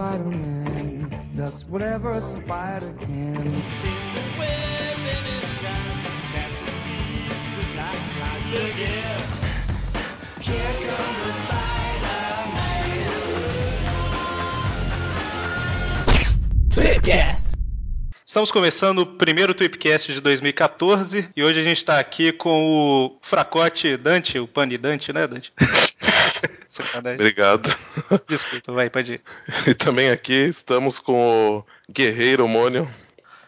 Spider-Man does whatever a spider can. Estamos começando o primeiro Tweepcast de 2014 e hoje a gente está aqui com o Fracote Dante, o Pani Dante, né, Dante? Sacanagem. Obrigado. Desculpa, vai, pode ir. E também aqui estamos com o Guerreiro Mônio.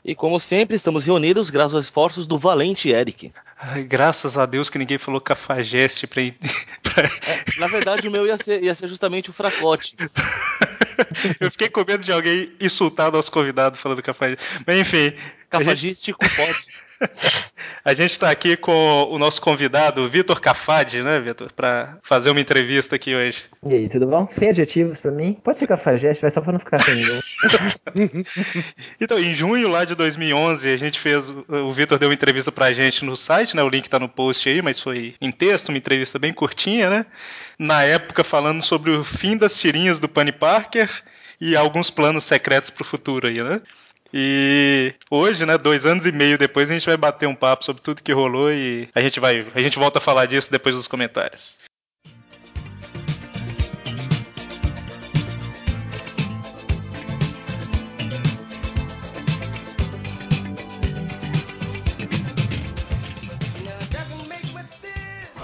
E como sempre, estamos reunidos graças aos esforços do valente Eric. Ai, graças a Deus que ninguém falou cafajeste pra. pra... É, na verdade, o meu ia ser, ia ser justamente o fracote. Eu fiquei com medo de alguém insultar nosso convidado falando cafajeste. Mas enfim. Cafagístico pode. A gente está aqui com o nosso convidado, Vitor Cafade, né, Vitor? Para fazer uma entrevista aqui hoje. E aí, tudo bom? Sem adjetivos pra mim? Pode ser cafajeste, vai só pra não ficar sem. Então, em junho lá de 2011, a gente fez. O Vitor deu uma entrevista pra gente no site, né? O link tá no post aí, mas foi em texto, uma entrevista bem curtinha, né? Na época, falando sobre o fim das tirinhas do Penny Parker e alguns planos secretos pro futuro aí, né? E hoje, né, dois anos e meio depois, a gente vai bater um papo sobre tudo que rolou e a gente vai, a gente volta a falar disso depois dos comentários.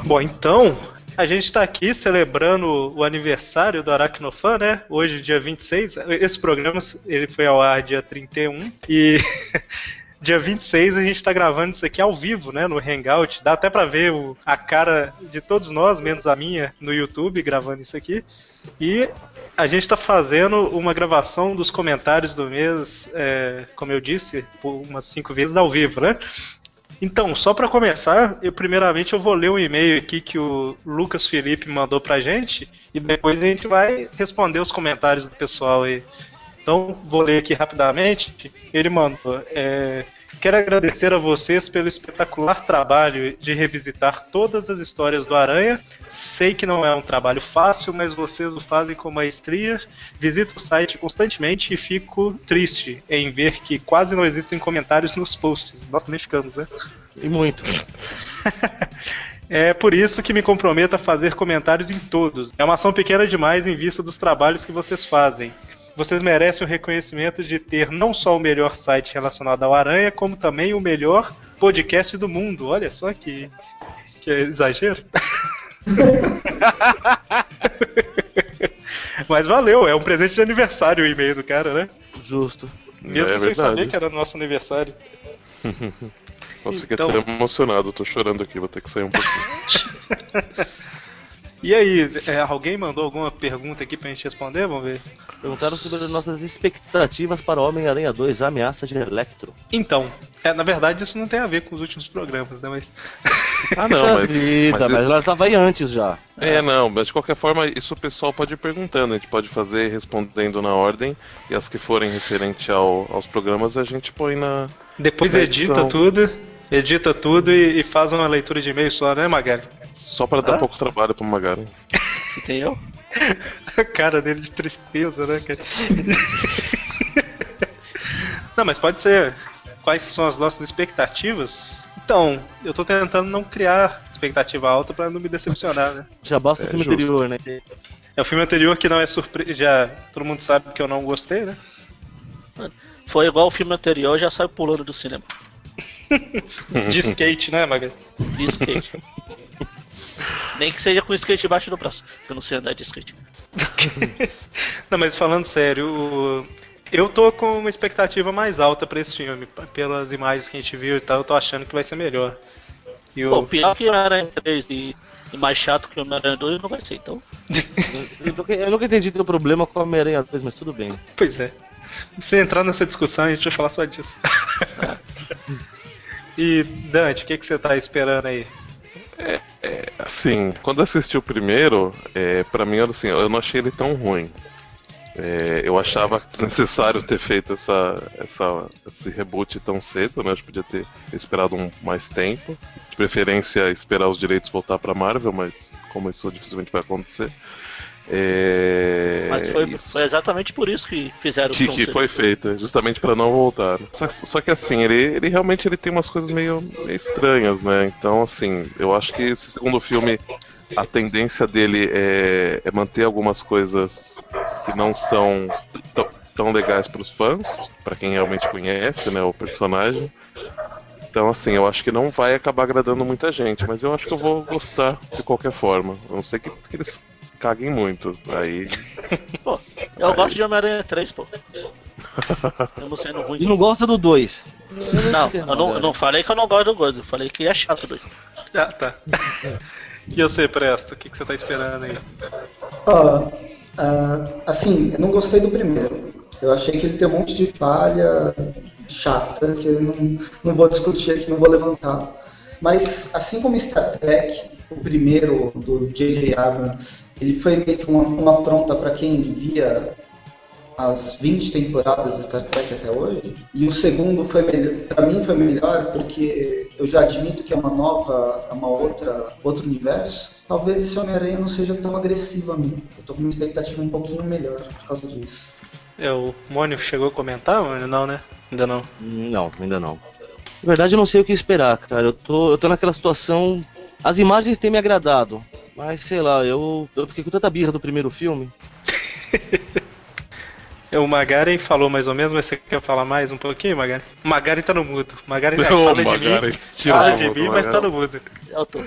Bom, então, a gente está aqui celebrando o aniversário do Aracnofan, né? Hoje, dia 26. Esse programa ele foi ao ar dia 31. E dia 26 a gente está gravando isso aqui ao vivo, né? No Hangout. Dá até para ver o, a cara de todos nós, menos a minha, no YouTube, gravando isso aqui. E a gente está fazendo uma gravação dos comentários do mês, é, como eu disse, umas cinco vezes ao vivo, né? Então, só para começar, eu primeiramente eu vou ler um e-mail aqui que o Lucas Felipe mandou pra gente e depois a gente vai responder os comentários do pessoal aí. Então, vou ler aqui rapidamente. Ele mandou: é, Quero agradecer a vocês pelo espetacular trabalho de revisitar todas as histórias do Aranha. Sei que não é um trabalho fácil, mas vocês o fazem com maestria. Visito o site constantemente e fico triste em ver que quase não existem comentários nos posts. Nós também ficamos, né? E muito. É por isso que me comprometo a fazer comentários em todos. É uma ação pequena demais em vista dos trabalhos que vocês fazem. Vocês merecem o reconhecimento de ter não só o melhor site relacionado ao Aranha, como também o melhor podcast do mundo. Olha só que, que exagero. Mas valeu, é um presente de aniversário o e-mail do cara, né? Justo. Mesmo É sem verdade. saber que era nosso aniversário. Nossa, fiquei Então- até emocionado, tô chorando aqui, vou ter que sair um pouquinho. E aí, é, alguém mandou alguma pergunta aqui pra gente responder? Vamos ver. Perguntaram sobre as nossas expectativas para Homem-Aranha 2, a ameaça de Electro. Então, é, na verdade isso não tem a ver com os últimos programas, né? Mas. Ah, não, mas. vida, mas- mas ela estava aí antes já. É, não, mas de qualquer forma, isso o pessoal pode ir perguntando, a gente pode fazer respondendo na ordem, e as que forem referente ao- aos programas a gente põe na. Depois Na edita edição. tudo, edita tudo e, e faz uma leitura de e-mail só, né, Magari? Só pra dar Ah. pouco trabalho pro Magaren. Entendeu? A cara dele de tristeza, né, cara? não, mas pode ser. Quais são as nossas expectativas? Então, eu tô tentando não criar expectativa alta pra não me decepcionar, né? Já basta É, o filme justo. anterior, né? É o filme anterior que não é surpresa. Já todo mundo sabe que eu não gostei, né? Foi igual o filme anterior, já saiu pulando do cinema. De skate, né, Magari? De skate. Nem que seja com skate embaixo do braço, que eu não sei andar de skate. Não, mas falando sério, o- eu tô com uma expectativa mais alta pra esse filme. Pelas imagens que a gente viu e tal, eu tô achando que vai ser melhor. E o... Pô, pior que o Homem-Aranha 3 e, e mais chato que o Homem-Aranha 2 não vai ser, então. Eu nunca, eu nunca entendi teu problema com Homem-Aranha 2, mas tudo bem. Pois é. Se entrar nessa discussão, a gente vai falar só disso. E, Dante, o que, que você tá esperando aí? Assim, quando eu assisti o primeiro, é, para mim era assim, eu não achei ele tão ruim. É, eu achava necessário ter feito essa, essa, esse reboot tão cedo, né? Que podia ter esperado um, mais tempo. De preferência, esperar os direitos voltar pra Marvel, mas como isso dificilmente vai acontecer. É, Mas foi, foi exatamente por isso que fizeram que, o que foi feita, justamente pra não voltar. Só, só que assim, ele, ele realmente ele tem umas coisas meio, meio estranhas, né? Então, assim, eu acho que esse segundo filme, a tendência dele é, é manter algumas coisas que não são tão, tão legais pros fãs, pra quem realmente conhece, né, o personagem. Então, assim, eu acho que não vai acabar agradando muita gente, mas eu acho que eu vou gostar de qualquer forma. A não ser que, que eles caguem muito. Aí. Pô, eu Aí. gosto de Homem-Aranha 3, pô. Eu não sendo ruim. E não gosta do 2. Não, eu não, eu não falei que eu não gosto do Gozo, eu falei que é chato dois. Ah, tá. E você, Presto? O que, que você tá esperando aí? Ó, ah, assim, eu não gostei do primeiro. Eu achei que ele tem um monte de falha chata que eu não, não vou discutir aqui, não vou levantar. Mas, assim como Star Trek, o primeiro do J.J. Abrams, ele foi meio que uma, uma afronta para quem via as 20 temporadas de Star Trek até hoje. E o segundo foi melhor, para mim foi melhor porque eu já admito que é uma nova, é uma outra, outro universo. Talvez esse Homem-Aranha não seja tão agressivo a mim. Eu tô com uma expectativa um pouquinho melhor por causa disso. É, o Mônio chegou a comentar, Mônio? Não, né? Ainda não. Não, ainda não. Na verdade, eu não sei o que esperar, cara. Eu tô, eu tô naquela situação. As imagens têm me agradado, mas sei lá, eu, eu fiquei com tanta birra do primeiro filme. É, O Magaren falou mais ou menos, mas você quer falar mais um pouquinho, Magaren? O Magaren tá no mudo. O Magaren já Ô, fala de mim, fala de mão do mim, mas tá no mudo. Eu tô.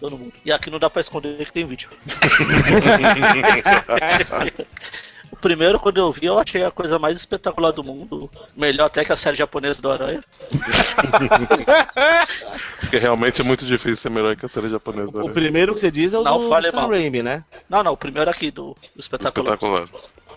Todo mundo. E aqui não dá pra esconder que tem vídeo. o primeiro, quando eu vi, eu achei a coisa mais espetacular do mundo. Melhor até que a série japonesa do Aranha. Porque realmente é muito difícil ser melhor que a série japonesa. O né? primeiro que você diz é o Não do fale Sam. Raimi, né? Não, não, o primeiro aqui do, do espetacular. Espetacular.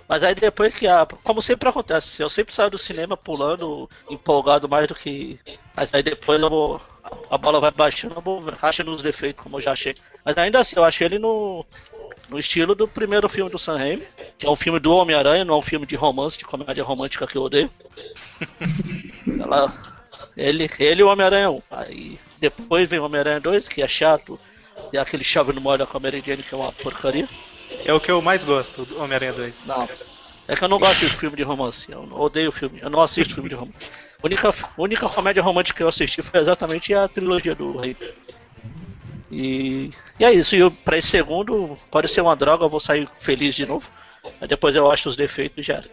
Mas aí depois que a. Como sempre acontece, eu sempre saio do cinema pulando, empolgado mais do que. Mas aí depois eu vou. A bola vai baixando, eu vou achando os defeitos, como eu já achei. Mas ainda assim, eu achei ele no. No estilo do primeiro filme do Sam Raimi, que é um filme do Homem-Aranha, não é um filme de romance, de comédia romântica que eu odeio. Ela, ele, ele e o Homem-Aranha 1. Aí depois vem o Homem-Aranha 2, que é chato, e aquele chave no molho com a Mary Jane, que é uma porcaria. É o que eu mais gosto do Homem-Aranha 2. Não. É que eu não gosto de filme de romance. Eu odeio filme. Eu não assisto filme de romance. A única, a única comédia romântica que eu assisti foi exatamente a trilogia do Rei. E, e é isso. E pra esse segundo, pode ser uma droga, eu vou sair feliz de novo. Aí depois eu acho os defeitos já.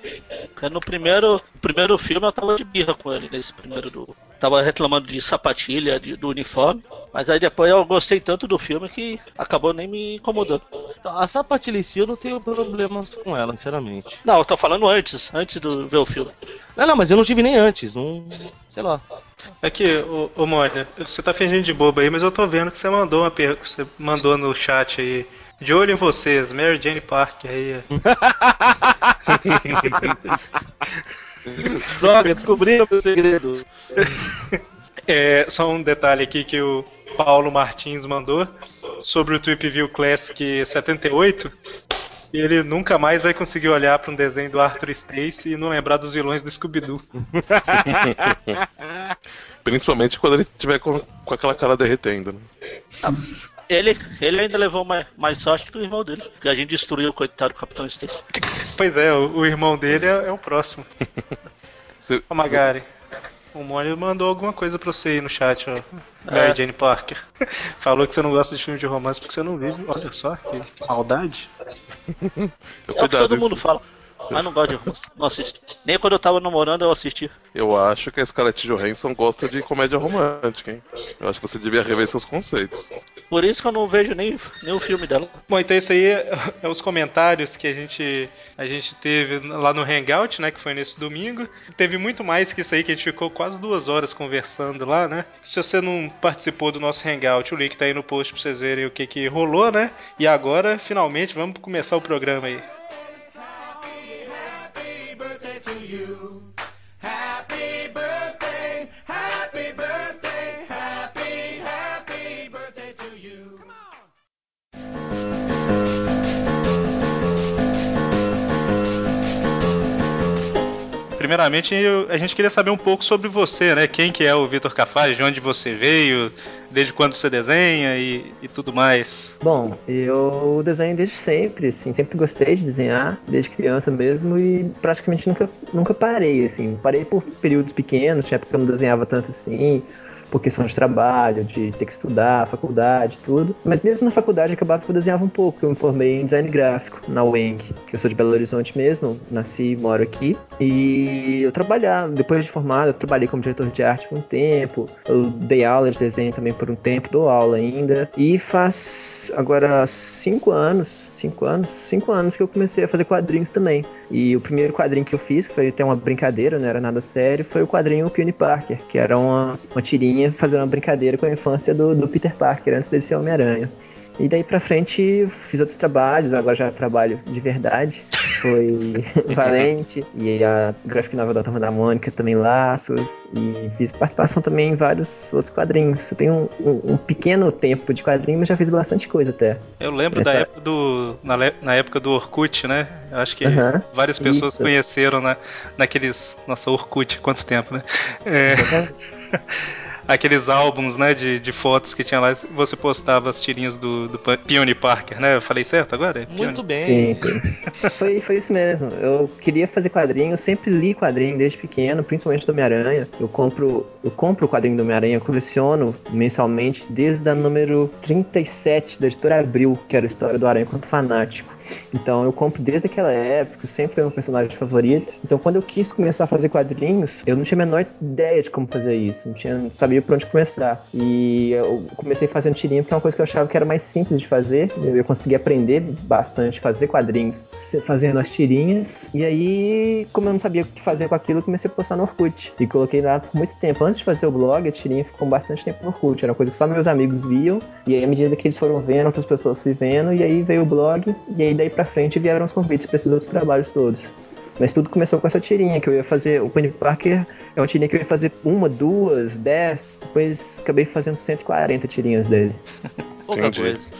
no primeiro, primeiro filme eu tava de birra com ele, nesse primeiro do. Tava reclamando de sapatilha, de- do uniforme. Mas aí depois eu gostei tanto do filme que acabou nem me incomodando. Então, A sapatilha em si eu não tenho problemas com ela, sinceramente. Não, eu tô falando antes, antes de ver o filme. Não, não, mas eu não tive nem antes, não. Sei lá. Aqui, ô, ô Mônio, você tá fingindo de bobo aí, mas eu tô vendo que você mandou uma pergunta. Você mandou no chat aí. De olho em vocês, Mary Jane Parker aí. Droga, descobriram meu segredo. É, só um detalhe aqui que o Paulo Martins mandou sobre o Trip View Classic 78. Ele nunca mais vai conseguir olhar para um desenho do Arthur Stacy e não lembrar dos vilões do Scooby-Doo. Principalmente quando ele tiver com, com aquela cara derretendo. Né? Ele, ele ainda levou mais, mais sorte que o irmão dele, que a gente destruiu o coitado do Capitão Stacy. Pois é, o, o irmão dele é, é o próximo. Você- Magari, o Mônio mandou alguma coisa pra você aí no chat, ó. Mary É. Jane Parker. Falou que você não gosta de filme de romance porque você não vive. Olha só, que, que maldade. É o que todo mundo fala. Mas não gosto de romance. Não assisto. Nem quando eu tava namorando eu assisti. Eu acho que a Scarlett Johansson gosta de comédia romântica, hein? Eu acho que você devia rever seus conceitos. Por isso que eu não vejo nem, nem o filme dela. Bom, então isso aí é, é os comentários que a gente, a gente teve lá no Hangout, né? Que foi nesse domingo. Teve muito mais que isso aí, que a gente ficou quase duas horas conversando lá, né? Se você não participou do nosso Hangout, o link tá aí no post pra vocês verem o que, que rolou, né? E agora, finalmente, vamos começar o programa aí. You. Primeiramente eu- a gente queria saber um pouco sobre você, né? Quem que é o Vitor Cafaz, de onde você veio, desde quando você desenha e, e tudo mais. Bom, eu desenho desde sempre, assim, sempre gostei de desenhar, desde criança mesmo, e praticamente nunca, nunca parei, assim. Parei por períodos pequenos, tinha época que eu não desenhava tanto assim, por questão de trabalho, de ter que estudar, faculdade, tudo. Mas mesmo na faculdade acabava que eu desenhava um pouco. Eu me formei em design gráfico na UENG, que eu sou de Belo Horizonte mesmo, nasci e moro aqui. E eu trabalhava, depois de formado, eu trabalhei como diretor de arte por um tempo. Eu dei aula de desenho também por um tempo, dou aula ainda. E faz agora cinco anos, cinco anos, cinco anos que eu comecei a fazer quadrinhos também. E o primeiro quadrinho que eu fiz, que foi até uma brincadeira, não era nada sério, foi o quadrinho Peony Parker, que era uma, uma tirinha fazendo uma brincadeira com a infância do, do Peter Parker, antes dele ser Homem-Aranha. E daí pra frente fiz outros trabalhos, agora já trabalho de verdade. Foi Valente e a graphic novel da Turma da Mônica também Laços. E fiz participação também em vários outros quadrinhos. Eu tenho um, um- um pequeno tempo de quadrinho, mas já fiz bastante coisa até. Eu lembro da época do. Na, na época do Orkut, né? Eu acho que várias pessoas Isso. conheceram na, naqueles. Nossa, Orkut, quanto tempo, né? É, aqueles álbuns, né, de, de fotos que tinha lá, você postava as tirinhas do, do Peony Parker, né? Eu falei certo agora? É Peony? Muito bem. Sim, sim. Foi, foi isso mesmo. Eu queria fazer quadrinho, eu sempre li quadrinho desde pequeno, principalmente do Homem-Aranha. Eu compro, eu compro o quadrinho do Homem-Aranha, eu coleciono mensalmente desde a número 37 da editora Abril, que era a história do Aranha quanto fanático. Então eu compro desde aquela época, sempre foi meu personagem favorito. Então quando eu quis começar a fazer quadrinhos, eu não tinha a menor ideia de como fazer isso, não, tinha, não sabia por onde começar. E eu comecei fazendo tirinha porque é uma coisa que eu achava que era mais simples de fazer. Eu ia aprender bastante, fazer quadrinhos fazendo as tirinhas. E aí, como eu não sabia o que fazer com aquilo, eu comecei a postar no Orkut. E coloquei lá por muito tempo. Antes de fazer o blog, a tirinha ficou bastante tempo no Orkut. Era uma coisa que só meus amigos viam. E aí, à medida que eles foram vendo, outras pessoas fui vendo. E aí veio o blog. E aí, daí pra frente, vieram os convites para esses outros trabalhos todos. Mas tudo começou com essa tirinha que eu ia fazer. O Penny Parker é uma tirinha que eu ia fazer uma, duas, dez. Depois acabei fazendo 140 tirinhas dele. Pouca Entendi. coisa.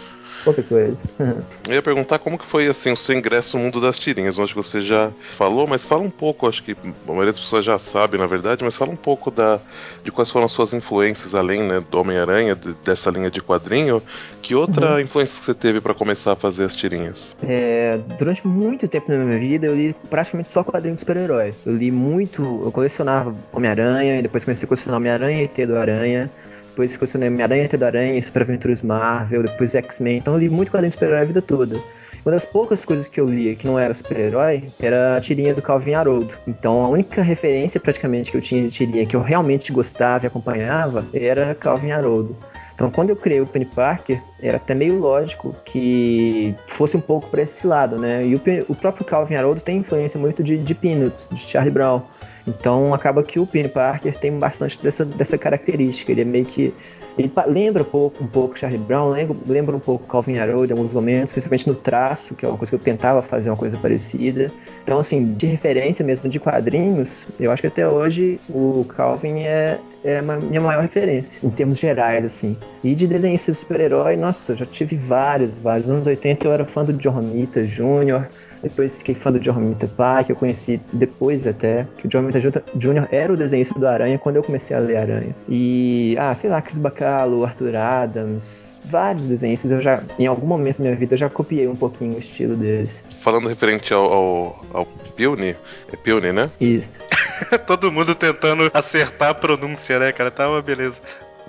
Pouca coisa. Eu ia perguntar como que foi assim o seu ingresso no mundo das tirinhas. Que você já falou, mas fala um pouco, acho que a maioria das pessoas já sabe, na verdade, mas fala um pouco da, de quais foram as suas influências, além né, do Homem-Aranha, de- dessa linha de quadrinho. Que outra influência que você teve pra começar a fazer as tirinhas? É, durante muito tempo na minha vida, eu li praticamente só quadrinhos de super-herói. Eu li muito, eu colecionava Homem-Aranha, e depois comecei a colecionar Homem-Aranha e ET do Aranha. Depois colecionei Homem-Aranha, ET do Aranha, Super Aventuras Marvel, depois X-Men. Então eu li muito quadrinho super-herói a vida toda. Uma das poucas coisas que eu lia que não era super-herói era a tirinha do Calvin Haroldo. Então a única referência praticamente que eu tinha de tirinha que eu realmente gostava e acompanhava era Calvin Haroldo. Então, quando eu criei o Penny Parker, era até meio lógico que fosse um pouco para esse lado, né? E o, o próprio Calvin Haroldo tem influência muito de, de Peanuts, de Charlie Brown. Então, acaba que o Penny Parker tem bastante dessa, dessa característica. Ele é meio que. Ele lembra um pouco, um pouco Charlie Brown, lembra, lembra um pouco Calvin Haroldo em alguns momentos, principalmente no traço, que é uma coisa que eu tentava fazer uma coisa parecida. Então, assim, de referência mesmo de quadrinhos, eu acho que até hoje o Calvin é, é a minha maior referência, em termos gerais, assim. E de desenhista de super-herói, nossa, eu já tive vários, vários. Nos anos 80 eu era fã do John Romita Jr., depois fiquei fã do John Romita pai, que eu conheci depois até, que o John Romita Jr. era o desenhista do Aranha quando eu comecei a ler Aranha. E, ah, sei lá, Chris Bacalo, Arthur Adams, vários desenhistas, eu já, em algum momento da minha vida, eu já copiei um pouquinho o estilo deles. Falando referente ao, ao, ao Peony, é Peony, né? Isso. Todo mundo tentando acertar a pronúncia, né, cara? Tá uma beleza.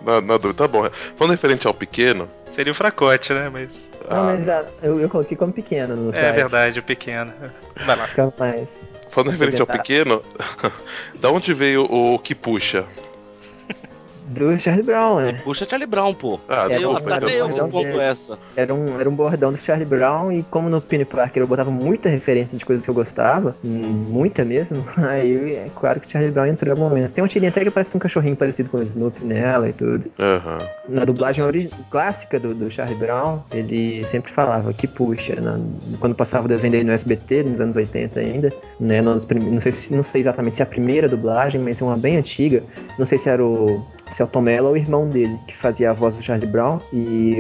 Na, na dúvida, tá bom. Falando referente ao pequeno, Seria o fracote, né? Mas. Não, ah, mas ah, eu, eu coloquei como pequeno no É site. verdade, o pequeno. Vai lá. Fica mais... falando referente ao pequeno, da onde veio o que puxa? Do Charlie Brown, né? Puxa Charlie Brown, pô. Ah, eu, desculpa, mas- cadê eu mas- respondo essa? Era um, era um bordão do Charlie Brown e como no Penny Parker eu botava muita referência de coisas que eu gostava, muita mesmo, aí é claro que Charlie Brown entrou em algum momento. Tem uma tirinha até que parece um cachorrinho parecido com o Snoopy nela e tudo. Aham. Na dublagem clássica do, do Charlie Brown, ele sempre falava que puxa, na- quando passava o desenho dele no SBT, nos anos 80 ainda, né, nos prime- não, sei, se- não sei exatamente se é a primeira dublagem, mas é uma bem antiga, não sei se era o, é Tom Mello ou o irmão dele, que fazia a voz do Charlie Brown, e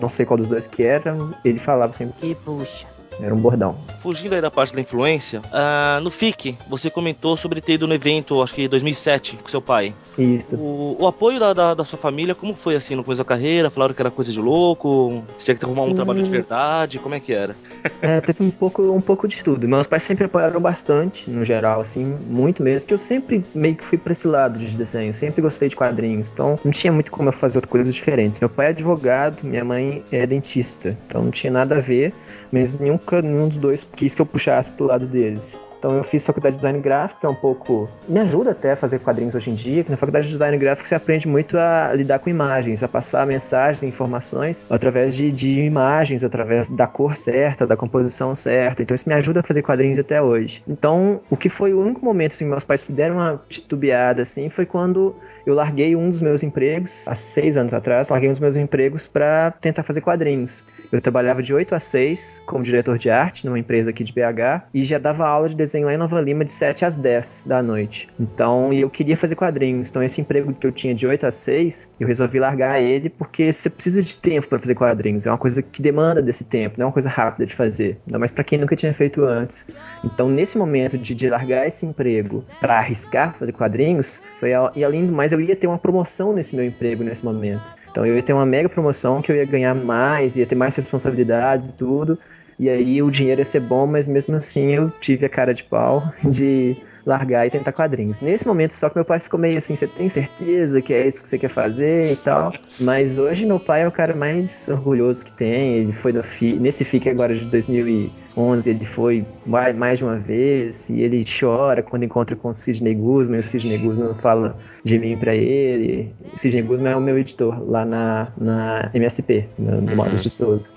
não sei qual dos dois que era, ele falava sempre, Que puxa. Era um bordão. Fugindo aí da parte da influência, ah, no FIC, você comentou sobre ter ido no evento, acho que 2007, com seu pai. Isso. O, o apoio da, da, da sua família, como foi assim no começo da carreira? Falaram que era coisa de louco? Você tinha que arrumar um trabalho de verdade? Como é que era? É, teve um pouco, um pouco de tudo. Meus pais sempre apoiaram bastante, no geral, assim, muito mesmo, porque eu sempre meio que fui pra esse lado de desenho, sempre gostei de quadrinhos, então não tinha muito como eu fazer outras coisas diferentes. Meu pai é advogado, minha mãe é dentista, então não tinha nada a ver, mas nenhum, ca- nenhum dos dois quis que eu puxasse pro lado deles. Então eu fiz faculdade de design gráfico, que é um pouco. Me ajuda até a fazer quadrinhos hoje em dia, que na faculdade de design gráfico você aprende muito a lidar com imagens, a passar mensagens, informações através de, de imagens, através da cor certa, da composição certa. Então isso me ajuda a fazer quadrinhos até hoje. Então, o que foi o único momento assim, meus pais deram uma titubeada assim, foi quando eu larguei um dos meus empregos, há seis anos atrás, larguei um dos meus empregos para tentar fazer quadrinhos. Eu trabalhava de 8 a 6 como diretor de arte numa empresa aqui de BH e já dava aula de desenho lá em Nova Lima de 7 às 10 da noite. Então, eu queria fazer quadrinhos. Então, esse emprego que eu tinha de 8 a 6, eu resolvi largar ele porque você precisa de tempo para fazer quadrinhos. É uma coisa que demanda desse tempo, não é uma coisa rápida de fazer. Ainda mais para quem nunca tinha feito antes. Então, nesse momento de, de largar esse emprego para arriscar fazer quadrinhos, foi e além do mais, eu ia ter uma promoção nesse meu emprego nesse momento. Então, eu ia ter uma mega promoção que eu ia ganhar mais, ia ter mais responsabilidades e tudo. E aí o dinheiro ia ser bom, mas mesmo assim eu tive a cara de pau de largar e tentar quadrinhos. Nesse momento só que meu pai ficou meio assim, você tem certeza que é isso que você quer fazer e tal. Mas hoje meu pai é o cara mais orgulhoso que tem. Ele foi no FI, nesse FIC agora de 2011, ele foi mai- mais de uma vez e ele chora quando encontra com o Sidney Guzman. E o Sidney Guzman fala de mim pra ele. O Sidney Guzman é o meu editor lá na, na MSP, no, no de Souza.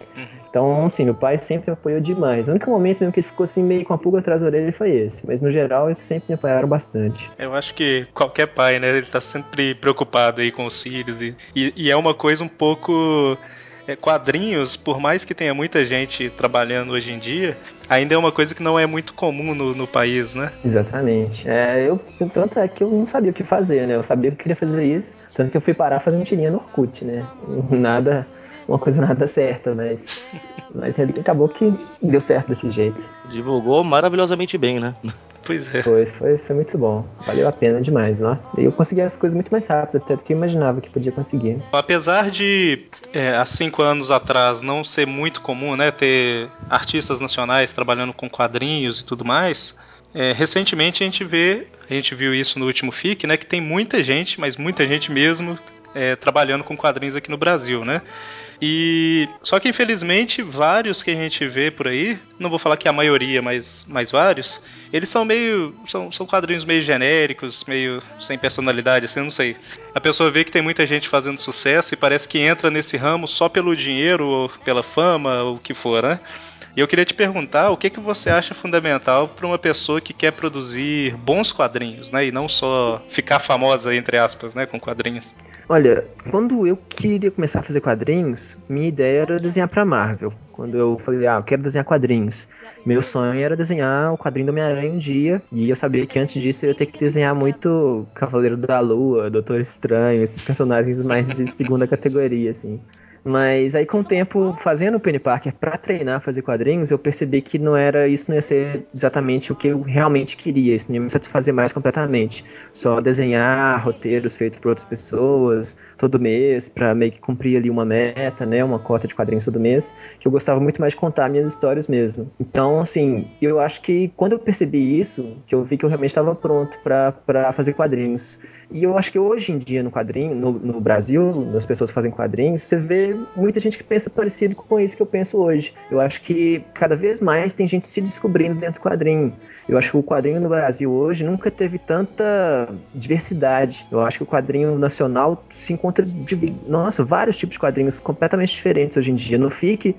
Então, assim, meu pai sempre me apoiou demais. O único momento mesmo que ele ficou assim, meio com a pulga atrás da orelha foi esse. Mas no geral, eles sempre me apoiaram bastante. Eu acho que qualquer pai, né, ele tá sempre preocupado aí com os filhos e, e, e é uma coisa um pouco é, quadrinhos, por mais que tenha muita gente trabalhando hoje em dia, ainda é uma coisa que não é muito comum no, no país, né? Exatamente. É, eu, tanto é que eu não sabia o que fazer, né? Eu sabia que eu queria fazer isso. Tanto que eu fui parar fazendo tirinha no Orkut, né? Nada, uma coisa nada certa, mas, mas acabou que deu certo desse jeito. Divulgou maravilhosamente bem, né? Pois é. Foi, foi, foi muito bom. Valeu a pena demais, né? E eu consegui as coisas muito mais rápido, até do que eu imaginava que podia conseguir. Apesar de, é, há cinco anos atrás, não ser muito comum, né, ter artistas nacionais trabalhando com quadrinhos e tudo mais, é, recentemente a gente vê, a gente viu isso no último FIC, né, que tem muita gente, mas muita gente mesmo, é, trabalhando com quadrinhos aqui no Brasil, né? E só que infelizmente vários que a gente vê por aí, não vou falar que a maioria, mas, mas vários, eles são meio são, são quadrinhos meio genéricos, meio sem personalidade, assim, não sei. A pessoa vê que tem muita gente fazendo sucesso e parece que entra nesse ramo só pelo dinheiro ou pela fama, ou o que for, né? E eu queria te perguntar o que, que você acha fundamental para uma pessoa que quer produzir bons quadrinhos, né? E não só ficar famosa, entre aspas, né? Com quadrinhos. Olha, quando eu queria começar a fazer quadrinhos, minha ideia era desenhar pra Marvel. Quando eu falei, ah, eu quero desenhar quadrinhos. Meu sonho era desenhar o quadrinho do Homem-Aranha um dia. E eu sabia que antes disso eu ia ter que desenhar muito Cavaleiro da Lua, Doutor Estranho, esses personagens mais de segunda categoria, assim. Mas aí com o tempo, fazendo o Penny Parker pra treinar fazer quadrinhos, eu percebi que não era isso não ia ser exatamente o que eu realmente queria, isso não ia me satisfazer mais completamente. Só desenhar roteiros feitos por outras pessoas todo mês pra meio que cumprir ali uma meta, né, uma cota de quadrinhos todo mês, que eu gostava muito mais de contar minhas histórias mesmo. Então, assim, eu acho que quando eu percebi isso, que eu vi que eu realmente estava pronto pra fazer quadrinhos. E eu acho que hoje em dia no quadrinho, no, no Brasil, as pessoas que fazem quadrinhos, você vê muita gente que pensa parecido com isso que eu penso hoje. Eu acho que cada vez mais tem gente se descobrindo dentro do quadrinho. Eu acho que o quadrinho no Brasil hoje nunca teve tanta diversidade. Eu acho que o quadrinho nacional se encontra de, nossa, vários tipos de quadrinhos completamente diferentes hoje em dia. No FIC,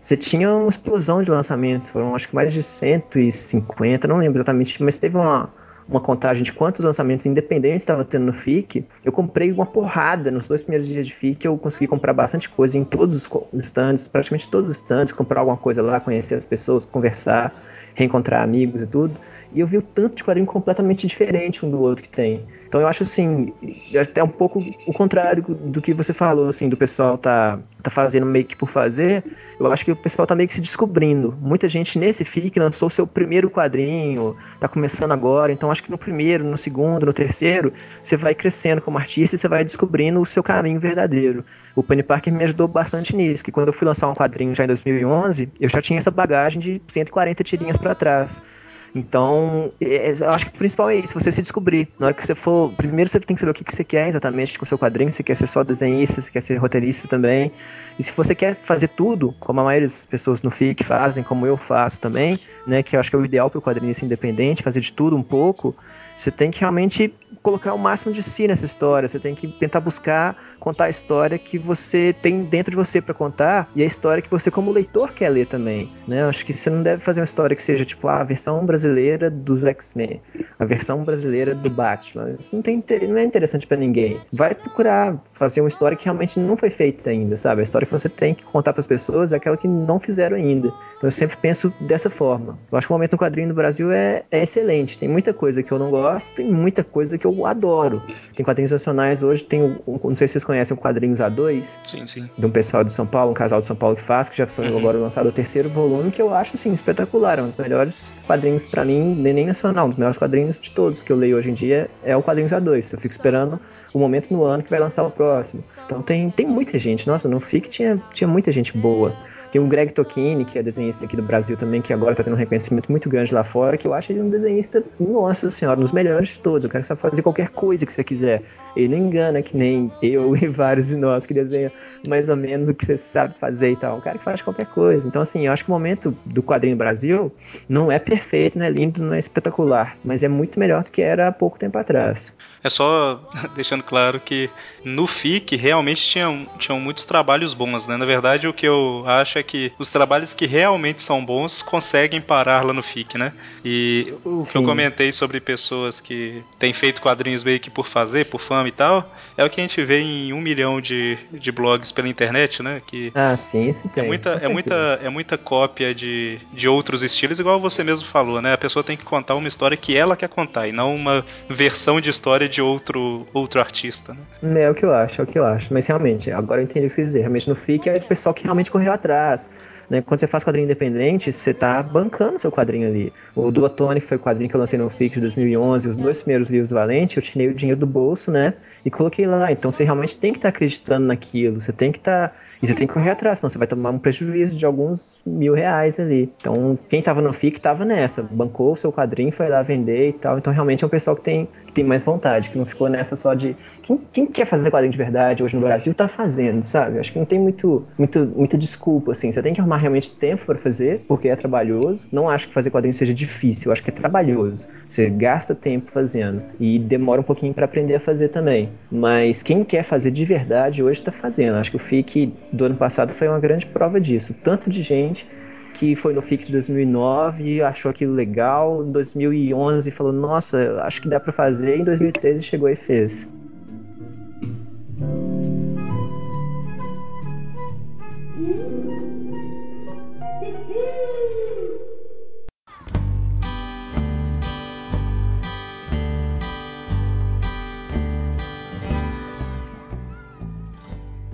você tinha uma explosão de lançamentos, foram acho que mais de 150, não lembro exatamente, mas teve uma uma contagem de quantos lançamentos independentes estava tendo no FIC, eu comprei uma porrada nos dois primeiros dias de FIC, eu consegui comprar bastante coisa em todos os stands, praticamente todos os stands, comprar alguma coisa lá, conhecer as pessoas, conversar, reencontrar amigos e tudo. E eu vi o tanto de quadrinho completamente diferente um do outro que tem. Então eu acho assim, até um pouco o contrário do que você falou, assim, do pessoal tá, tá fazendo meio que por fazer. Eu acho que o pessoal tá meio que se descobrindo. Muita gente nesse FIC lançou seu primeiro quadrinho, tá começando agora, então acho que no primeiro, no segundo, no terceiro, você vai crescendo como artista e você vai descobrindo o seu caminho verdadeiro. O Penny Parker me ajudou bastante nisso, que quando eu fui lançar um quadrinho já em 2011, eu já tinha essa bagagem de 140 tirinhas para trás. Então, é, eu acho que o principal é isso, você se descobrir. Na hora que você for. Primeiro você tem que saber o que, que você quer exatamente com o seu quadrinho. Se quer ser só desenhista, se quer ser roteirista também. E se você quer fazer tudo, como a maioria das pessoas no FIC fazem, como eu faço também, né? Que eu acho que é o ideal para o quadrinista independente, fazer de tudo um pouco. Você tem que realmente colocar o máximo de si nessa história. Você tem que tentar buscar contar a história que você tem dentro de você para contar e a história que você, como leitor, quer ler também. Né? Eu acho que você não deve fazer uma história que seja tipo a versão brasileira dos X-Men, a versão brasileira do Batman. Isso não, tem, não é interessante para ninguém. Vai procurar fazer uma história que realmente não foi feita ainda, sabe? A história que você tem que contar para as pessoas é aquela que não fizeram ainda. Então eu sempre penso dessa forma. Eu acho que o momento no quadrinho no Brasil é, é excelente. Tem muita coisa que eu não gosto, tem muita coisa que eu adoro. Tem quadrinhos nacionais hoje, tem um, não sei se vocês conhecem o Quadrinhos A2, Sim, sim. de um pessoal de São Paulo, um casal de São Paulo que faz, que já foi Uhum. agora lançado o terceiro volume, que eu acho assim espetacular, é um dos melhores quadrinhos pra mim, nem nem nacional, um dos melhores quadrinhos de todos que eu leio hoje em dia é o Quadrinhos A2. Eu fico esperando o momento no ano que vai lançar o próximo. Então tem, tem muita gente, nossa, no FIC tinha, tinha muita gente boa. Tem o Greg Tocchini, que é desenhista aqui do Brasil também, que agora tá tendo um reconhecimento muito grande lá fora, que eu acho ele um desenhista, nossa senhora, dos melhores de todos. O cara sabe fazer qualquer coisa que você quiser. Ele não engana, que nem eu e vários de nós que desenham mais ou menos o que você sabe fazer e tal. Um cara que faz qualquer coisa. Então, assim, eu acho que o momento do quadrinho Brasil não é perfeito, não é lindo, não é espetacular, mas é muito melhor do que era há pouco tempo atrás. É só deixando claro que no FIC realmente tinham, tinham muitos trabalhos bons, né? Na verdade, o que eu acho é que os trabalhos que realmente são bons conseguem parar lá no FIC, né? E o que eu comentei sobre pessoas que têm feito quadrinhos meio que por fazer, por fama e tal, é o que a gente vê em um milhão de, de blogs pela internet, né? Que Ah, sim, isso tem. é muita, é, muita, é muita cópia de, de outros estilos, igual você mesmo falou, né? A pessoa tem que contar uma história que ela quer contar, e não uma versão de história de outro, outro artista, né? É o que eu acho, é o que eu acho. Mas realmente, agora eu entendi o que você quer dizer. Realmente no FIC é o pessoal que realmente correu atrás. Né? Quando você faz quadrinho independente, você tá bancando seu quadrinho ali. O do Otone, foi o quadrinho que eu lancei no FIC de 2011, os dois primeiros livros do Valente, eu tirei o dinheiro do bolso, né? E coloquei lá. Então você realmente tem que estar acreditando naquilo. Você tem que estar. E você tem que correr atrás, senão você vai tomar um prejuízo de alguns mil reais ali. Então, quem tava no FIC tava nessa. Bancou o seu quadrinho, foi lá vender e tal. Então, realmente é um pessoal que tem, que tem mais vontade, que não ficou nessa só de. Quem, quem quer fazer quadrinho de verdade hoje no Brasil tá fazendo, sabe? Acho que não tem muito, muito, muita desculpa, assim. Você tem que arrumar realmente tempo para fazer, porque é trabalhoso. Não acho que fazer quadrinho seja difícil, acho que é trabalhoso. Você gasta tempo fazendo e demora um pouquinho para aprender a fazer também. Mas quem quer fazer de verdade hoje tá fazendo. Acho que o FIC do ano passado foi uma grande prova disso. Tanto de gente que foi no FIC de 2009, achou aquilo legal, em 2011 falou, nossa, acho que dá pra fazer, em 2013 chegou e fez.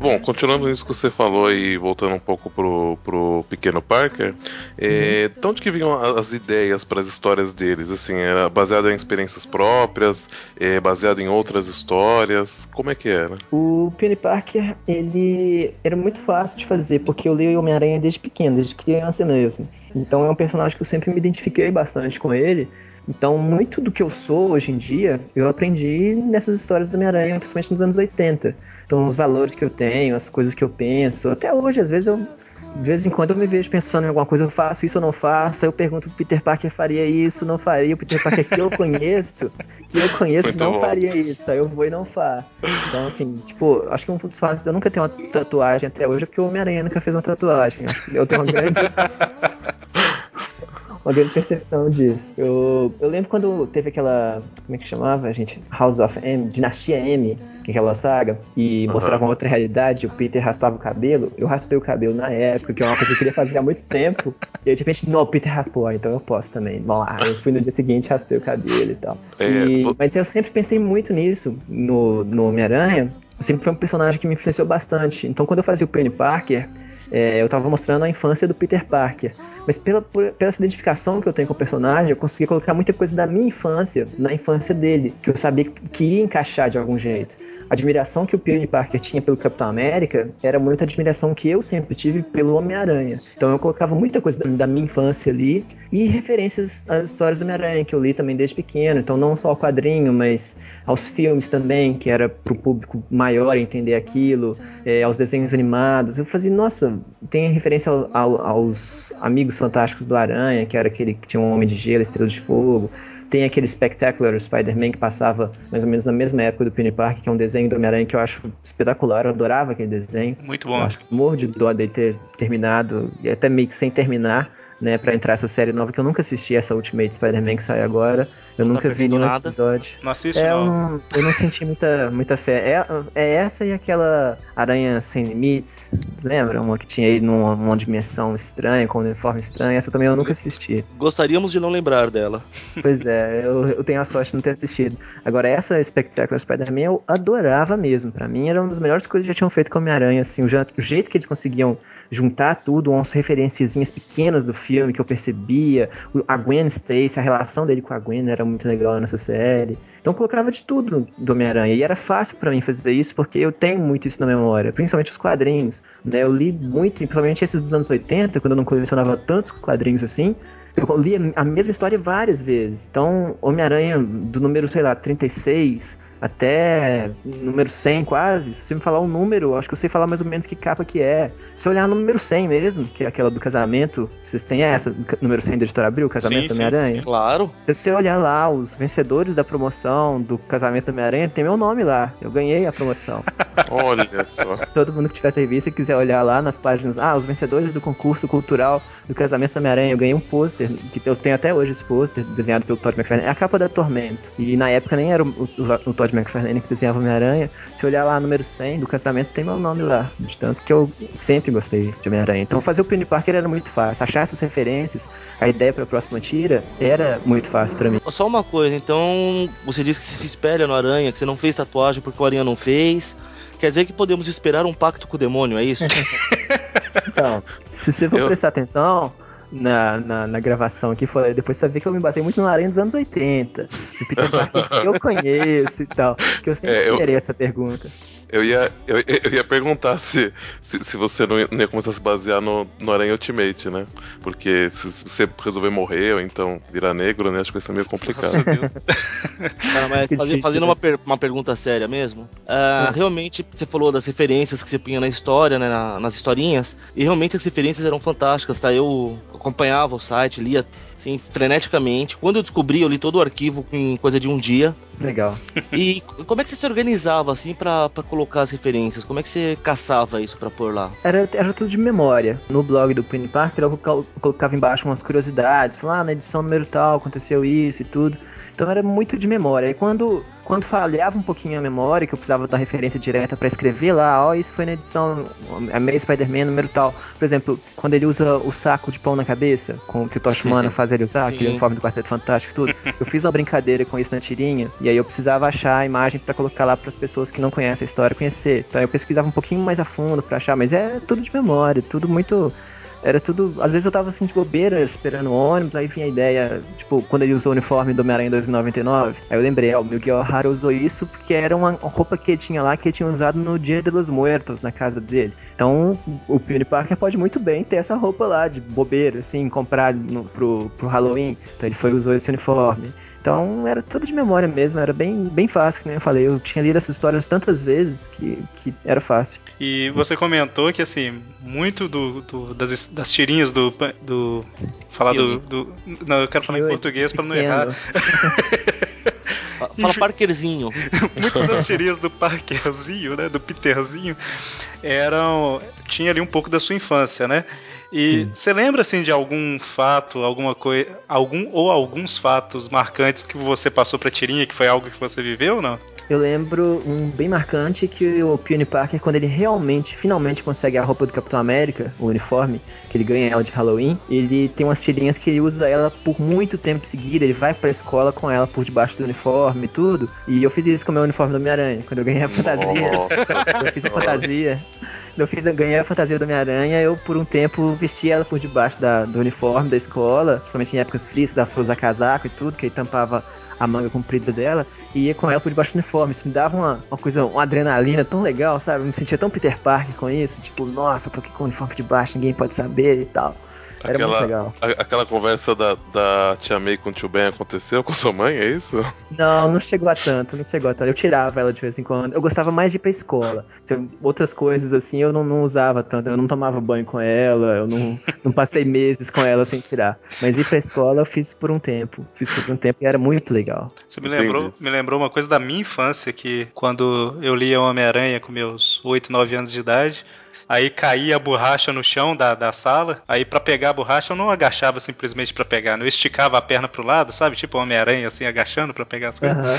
Bom, continuando isso que você falou e voltando um pouco pro, pro Pequeno Parker, é, de onde que vinham as ideias para as histórias deles? Assim, era baseado em experiências próprias, é, baseado em outras histórias? Como é que era? O Penny Parker, ele era muito fácil de fazer, porque eu leio Homem-Aranha desde pequeno, desde criança mesmo. Então é um personagem que eu sempre me identifiquei bastante com ele. Então, muito do que eu sou hoje em dia, eu aprendi nessas histórias do Homem-Aranha, principalmente nos anos 80. Então, os valores que eu tenho, as coisas que eu penso. Até hoje, às vezes, eu, de vez em quando, eu me vejo pensando em alguma coisa, eu faço isso ou não faço. Aí eu pergunto, o Peter Parker faria isso, não faria. O Peter Parker que eu conheço, que eu conheço, Muito não bom. faria isso. Aí eu vou e não faço. Então, assim, tipo, acho que um dos fatos de eu nunca ter uma tatuagem até hoje é porque o Homem-Aranha nunca fez uma tatuagem. Acho que eu tenho uma grande. uma grande percepção disso. Eu, eu lembro quando teve aquela. Como é que chamava, gente? House of M, Dinastia M, que é aquela saga, e Aham. mostrava uma outra realidade, o Peter raspava o cabelo. Eu raspei o cabelo na época, que é uma coisa que eu queria fazer há muito tempo. E aí, de repente, não, o Peter raspou, ah, então eu posso também. Bom, lá, eu fui no dia seguinte, raspei o cabelo e tal. É, E- Mas eu sempre pensei muito nisso no, no Homem-Aranha. Sempre foi um personagem que me influenciou bastante. Então, quando eu fazia o Penny Parker, é, eu tava mostrando a infância do Peter Parker. Mas pela, por- pela identificação que eu tenho com o personagem, eu consegui colocar muita coisa da minha infância na infância dele, que eu sabia que, que ia encaixar de algum jeito. Admiração que o Peter Parker tinha pelo Capitão América era muita admiração que eu sempre tive pelo Homem-Aranha. Então eu colocava muita coisa da, da minha infância ali e referências às histórias do Homem-Aranha, que eu li também desde pequeno. Então não só ao quadrinho, mas aos filmes também, que era pro público maior entender aquilo, é, aos desenhos animados. Eu fazia, nossa, tem referência ao- ao- aos amigos fantásticos do Aranha, que era aquele que tinha um Homem de Gelo, Estrela de Fogo. Tem aquele Spectacular Spider-Man que passava mais ou menos na mesma época do Penny Park, que é um desenho do Homem-Aranha que eu acho espetacular, eu adorava aquele desenho. Muito Eu bom. acho que morro de dó de ter terminado, e até meio que sem terminar, né, pra entrar essa série nova, que eu nunca assisti, essa Ultimate Spider-Man que sai agora. Eu Não tá nunca vi perdendo nenhum nada. episódio. Não assiste, É, eu não. não, eu não senti muita, muita fé. É, é essa e aquela Aranha Sem Limites, lembra? Uma que tinha aí numa, numa dimensão estranha, com um uniforme estranho. Essa também eu nunca assisti. Gostaríamos de não lembrar dela. Pois é, eu, eu tenho a sorte de não ter assistido. Agora, essa Spectacular Spider-Man eu adorava mesmo. Pra mim, era uma das melhores coisas que já tinham feito com Homem-Aranha. Assim, o, o jeito que eles conseguiam juntar tudo, umas referenciazinhas pequenas do filme que eu percebia. A Gwen Stacy, a relação dele com a Gwen era muito legal nessa série. Então colocava de tudo do Homem-Aranha. E era fácil pra mim fazer isso, porque eu tenho muito isso na memória, principalmente os quadrinhos. Né? Eu li muito, principalmente esses dos anos 80, quando eu não colecionava tantos quadrinhos assim. Eu li a mesma história várias vezes. Então, Homem-Aranha, do número, sei lá, 36 até número 100 quase, se você me falar um número, acho que eu sei falar mais ou menos que capa que é. Se eu olhar no número 100 mesmo, que é aquela do casamento, vocês têm essa, número 100 da Editora Abril, o casamento Sim, sim, Homem-Aranha? Claro. Se você olhar lá, os vencedores da promoção do casamento do Homem-Aranha, tem meu nome lá. Eu ganhei a promoção. Olha só. Todo mundo que tiver revista e quiser olhar lá nas páginas, ah, os vencedores do concurso cultural do casamento do Homem-Aranha, eu ganhei um pôster, que eu tenho até hoje esse pôster, desenhado pelo Todd McFarlane. É a capa da Tormento. E na época nem era o, o, o Todd McFarlane que desenhava Homem-Aranha. Se olhar lá número 100 do casamento, tem meu nome lá. De tanto que eu sempre gostei de Homem-Aranha. Então fazer o Penny Parker era muito fácil. Achar essas referências, a ideia pra próxima tira, era muito fácil pra mim. Só uma coisa, então você disse que se espelha no Aranha, que você não fez tatuagem porque o Aranha não fez. Quer dizer que podemos esperar um pacto com o demônio, é isso? Então, se você for Eu- prestar atenção na, na, na gravação aqui, foi- depois você ver que eu me batei muito no Aranha dos anos 80. Do Peter Parker que eu conheço e tal. Que eu sempre É, eu- essa pergunta. Eu ia, eu, eu ia perguntar se, se, se você não ia, não ia começar a se basear no, no Aranha Ultimate, né? Porque se você resolver morrer ou então virar negro, né? Acho que vai ser meio complicado. Cara, mas difícil, fazendo né? uma, per- uma pergunta séria mesmo. ah, Realmente, você falou das referências que você punha na história, né, na- nas historinhas, e realmente as referências eram fantásticas, tá? Eu acompanhava o site, lia assim, freneticamente. Quando eu descobri, eu li todo o arquivo em coisa de um dia. Legal. E como é que você se organizava assim pra pra colocar as referências? Como é que você caçava isso pra pôr lá? Era, era tudo de memória. No blog do Penny Parker eu colo- colocava embaixo umas curiosidades. Falava, ah, na edição número tal aconteceu isso e tudo. Então era muito de memória. E quando, quando falhava um pouquinho a memória, que eu precisava da referência direta pra escrever lá, ó, isso foi na edição Amazing Spider-Man número tal. Por exemplo, quando ele usa o saco de pão na cabeça, com que o Tosh Humana faz ele usar, Sim. aquele uniforme do Quarteto Fantástico e tudo. Eu fiz uma brincadeira com isso na tirinha, e aí eu precisava achar a imagem pra colocar lá pras pessoas que não conhecem a história conhecer. Então eu pesquisava um pouquinho mais a fundo pra achar, mas é tudo de memória, tudo muito. Era tudo. Às vezes eu tava assim de bobeira, esperando o ônibus, aí vinha a ideia, tipo, quando ele usou o uniforme do Homem-Aranha em 2099, aí eu lembrei, ó, o Miguel O'Hara usou isso porque era uma roupa que ele tinha lá que ele tinha usado no Dia de los Muertos, na casa dele. Então, o Peony Parker pode muito bem ter essa roupa lá, de bobeira, assim, comprar no, pro, pro Halloween. Então ele foi usou esse uniforme. Então era tudo de memória mesmo, era bem, bem fácil, que nem eu falei. Eu tinha lido essas histórias tantas vezes que, que era fácil. E você comentou que, assim, muito do, do- das, das tirinhas do. do falar do, do. Não, eu quero falar em português pra não errar. Fa- Fala Parkerzinho. Muitas das tirinhas do Parkerzinho, né? Do Peterzinho, eram. Tinha ali um pouco da sua infância, né? E você lembra assim de algum fato, alguma coisa, algum ou alguns fatos marcantes que você passou pra tirinha, que foi algo que você viveu, ou não? Eu lembro um bem marcante que o Peony Parker, quando ele realmente, finalmente consegue a roupa do Capitão América, o uniforme, que ele ganha ela de Halloween, ele tem umas tirinhas que ele usa ela por muito tempo seguido, ele vai pra escola com ela por debaixo do uniforme e tudo. E eu fiz isso com o meu uniforme do Homem-Aranha, quando eu ganhei a fantasia. Nossa. Eu fiz a fantasia. Eu fiz, eu ganhei a fantasia do Homem-Aranha, eu por um tempo vesti ela por debaixo da- do uniforme da escola, principalmente em épocas frias, dava pra usar casaco e tudo, que aí tampava a manga comprida dela, e ia com ela por debaixo do uniforme. Isso me dava uma, uma coisa, uma adrenalina tão legal, sabe? Eu me sentia tão Peter Parker com isso, tipo, nossa, tô aqui com o uniforme de baixo, ninguém pode saber e tal. Era muito legal. a- aquela conversa da, da Tia May com o tio Ben aconteceu com sua mãe, é isso? Não, não chegou a tanto, não chegou a tanto. Eu tirava ela de vez em quando. Eu gostava mais de ir pra escola. Eu- Outras coisas assim eu não, não usava tanto. Eu não tomava banho com ela, eu não, não passei meses com ela sem tirar. Mas ir pra escola eu fiz por um tempo. Fiz por um tempo e era muito legal. Você me Entendi. lembrou, me lembrou uma coisa da minha infância, que quando eu lia Homem-Aranha com meus 8, 9 anos de idade, aí caía a borracha no chão da, da sala, aí pra pegar a borracha eu não agachava simplesmente pra pegar, né? eu esticava a perna pro lado, sabe? Tipo Homem-Aranha assim, agachando pra pegar as coisas. Aham.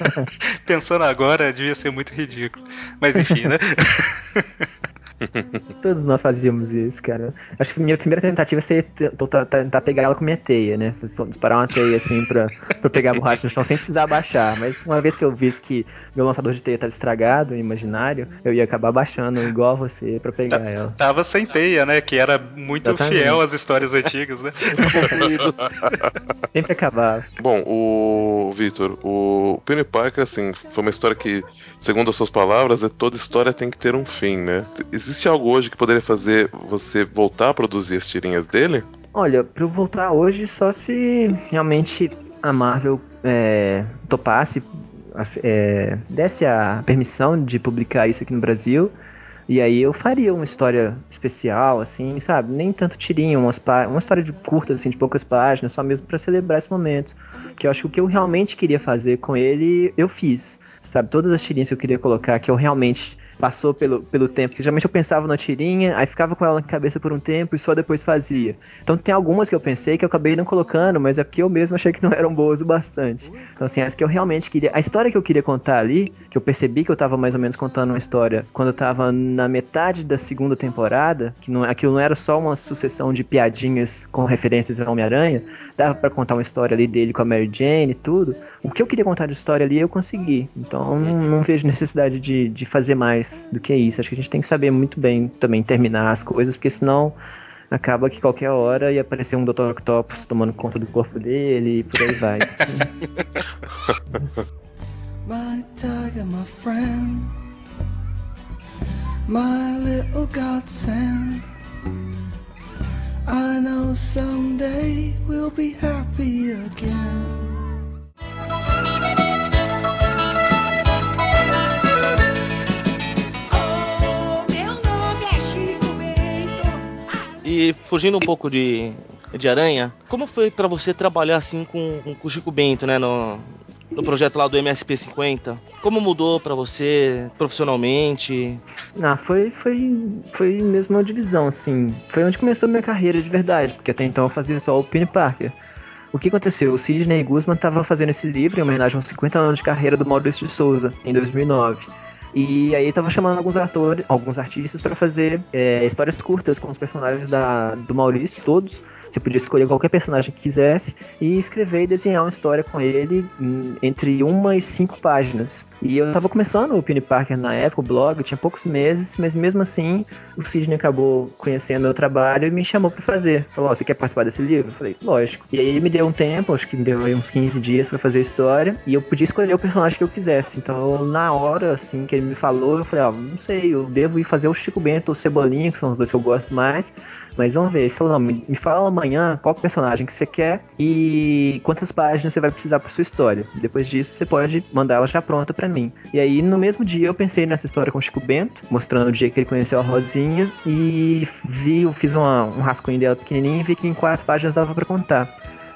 Pensando agora, devia ser muito ridículo. Mas enfim, né? Todos nós fazíamos isso, cara. Acho que minha primeira tentativa seria tentar, pegar ela com minha teia, né? Disparar uma teia assim pra, pra pegar a borracha no chão sem precisar abaixar. Mas uma vez que eu vi que meu lançador de teia tava estragado, imaginário, eu ia acabar abaixando igual você pra pegar ela. Tava sem teia, né? Que era muito Exatamente. fiel às histórias antigas, né? Sempre acabava. Bom, o Vitor, o Penny Parker, assim, foi uma história que, segundo as suas palavras, é toda história tem que ter um fim, né? Existe algo hoje que poderia fazer você voltar a produzir as tirinhas dele? Olha, eu voltar hoje, só se realmente a Marvel é, topasse, é, desse a permissão de publicar isso aqui no Brasil. E aí eu faria uma história especial, assim, sabe? Nem tanto tirinho, umas uma história de curta, assim, de poucas páginas, só mesmo pra celebrar esse momento. Que eu acho que o que eu realmente queria fazer com ele, eu fiz. Sabe? Todas as tirinhas que eu queria colocar, que eu realmente passou pelo, pelo tempo. Que geralmente eu pensava na tirinha, aí ficava com ela na cabeça por um tempo e só depois fazia. Então tem algumas que eu pensei que eu acabei não colocando, mas é porque eu mesmo achei que não eram boas o bastante. Então, assim, as que eu realmente queria. A história que eu queria contar ali, que eu percebi que eu tava mais ou menos contando uma história quando eu tava na metade da segunda temporada, que não, aquilo não era só uma sucessão de piadinhas com referências ao Homem-Aranha, dava pra contar uma história ali dele com a Mary Jane e tudo. O que eu queria contar de história ali eu consegui. Então não, não vejo necessidade de, de fazer mais do que isso. Acho que a gente tem que saber muito bem também terminar as coisas, porque senão acaba que qualquer hora ia aparecer um Dr. Octopus tomando conta do corpo dele e por aí vai. My tiger, my friend, my little godsend. I know someday we'll be happy again. E fugindo um pouco de, de aranha, como foi pra você trabalhar assim com, com o Chico Bento, né, no, no projeto lá do MSP 50? Como mudou pra você profissionalmente? Ah, foi, foi, foi mesmo uma divisão, assim. Foi onde começou a minha carreira de verdade, porque até então eu fazia só o Penny Parker. O que aconteceu? O Sidney Guzman estava fazendo esse livro em homenagem aos 50 anos de carreira do Maurício de Souza, em 2009. E aí tava chamando alguns atores, alguns artistas para fazer é, histórias curtas com os personagens da, do Maurício, todos. Você podia escolher qualquer personagem que quisesse e escrever e desenhar uma história com ele entre uma e cinco páginas. E eu tava começando o Penny Parker na época, o blog, tinha poucos meses, mas mesmo assim o Sidney acabou conhecendo meu trabalho e me chamou pra fazer. Falou, ó, você quer participar desse livro? Eu falei, lógico. E aí ele me deu um tempo, acho que me deu uns 15 dias pra fazer a história, e eu podia escolher o personagem que eu quisesse. Então, na hora, assim, que ele me falou, eu falei, ó, não sei, eu devo ir fazer o Chico Bento ou o Cebolinha, que são os dois que eu gosto mais, mas vamos ver. Falou, não, me, fala amanhã qual personagem que você quer e quantas páginas você vai precisar pra sua história. Depois disso, você pode mandar ela já pronta pra mim. E aí, no mesmo dia, eu pensei nessa história com o Chico Bento, mostrando o dia que ele conheceu a Rosinha, e vi, eu fiz uma- um rascunho dela pequenininho e vi que em quatro páginas dava pra contar.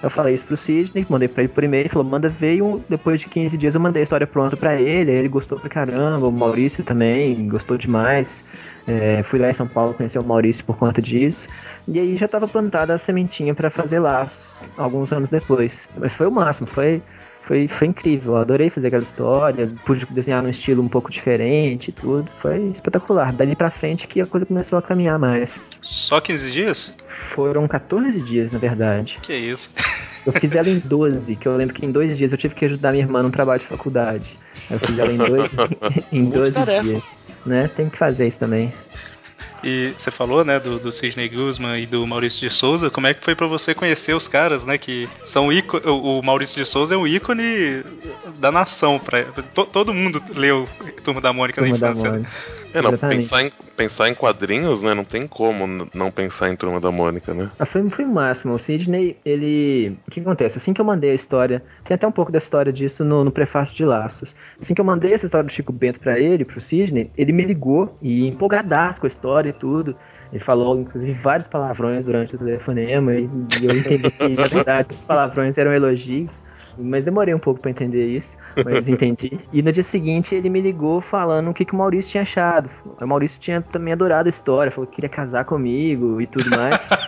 Eu falei isso pro Sidney, mandei pra ele por e-mail, ele falou, manda veio. Depois de 15 dias eu mandei a história pronta pra ele, ele gostou pra caramba, o Maurício também gostou demais. É, fui lá em São Paulo conhecer o Maurício por conta disso. E aí já estava plantada a sementinha para fazer laços, alguns anos depois. Mas foi o máximo, foi, foi, foi incrível. Eu adorei fazer aquela história, pude desenhar num estilo um pouco diferente e tudo. Foi espetacular. Dali pra frente que a coisa começou a caminhar mais. Só 15 dias? Foram 14 dias, na verdade. Que isso. Eu fiz ela em 12, que eu lembro que em dois dias eu tive que ajudar minha irmã num trabalho de faculdade. Eu fiz ela em, dois, em 12 Multitarefa. dias. Né? Tem que fazer isso também. E você falou, né, do, do Sidney Guzman e do Maurício de Souza. Como é que foi pra você conhecer os caras, né, que são ícone, o Maurício de Souza é um ícone da nação. Pra, to- todo mundo leu Turma da Mônica Turma na da infância. né? Mônica. É, não, pensar em, pensar em quadrinhos, né? Não tem como não pensar em Turma da Mônica, né? Ah, foi, foi o máximo. O Sidney, ele. O que acontece? Assim que eu mandei a história. Tem até um pouco da história disso no, no prefácio de Laços. Assim que eu mandei essa história do Chico Bento pra ele, pro Sidney, ele me ligou e empolgadaço com a história e tudo. Ele falou, inclusive, vários palavrões durante o telefonema e, e eu entendi que, na verdade, esses palavrões eram elogios. Mas demorei um pouco pra entender isso, mas entendi. E no dia seguinte ele me ligou falando o que, que o Maurício tinha achado. O Maurício tinha também adorado a história, falou que queria casar comigo e tudo mais.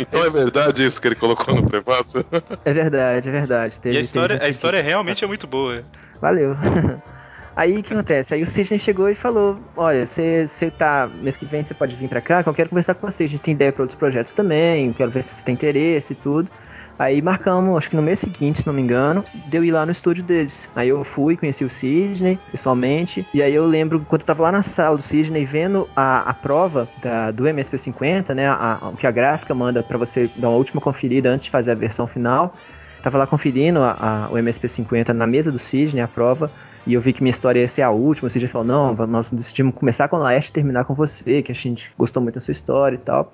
Então é verdade isso que ele colocou no prefácio? É verdade, é verdade. Teve- E a história, teve- a história realmente é muito boa. Valeu. Aí o que acontece? Aí o Sidney chegou e falou: Olha, você tá. Mês que vem você pode vir pra cá, que eu quero conversar com você. A gente tem ideia pra outros projetos também, quero ver se você tem interesse e tudo. Aí marcamos, acho que no mês seguinte, se não me engano, deu ir lá no estúdio deles. Aí eu fui, conheci o Sidney pessoalmente. E aí eu lembro, quando eu tava lá na sala do Sidney, vendo a, a prova da- do MSP50, né? o que a gráfica manda pra você dar uma última conferida antes de fazer a versão final. Tava lá conferindo a- a- o MSP50 na mesa do Sidney, a prova. E eu vi que minha história ia ser a última. O Sidney falou: Não, nós decidimos começar com a Laeste e terminar com você, que a gente gostou muito da sua história e tal.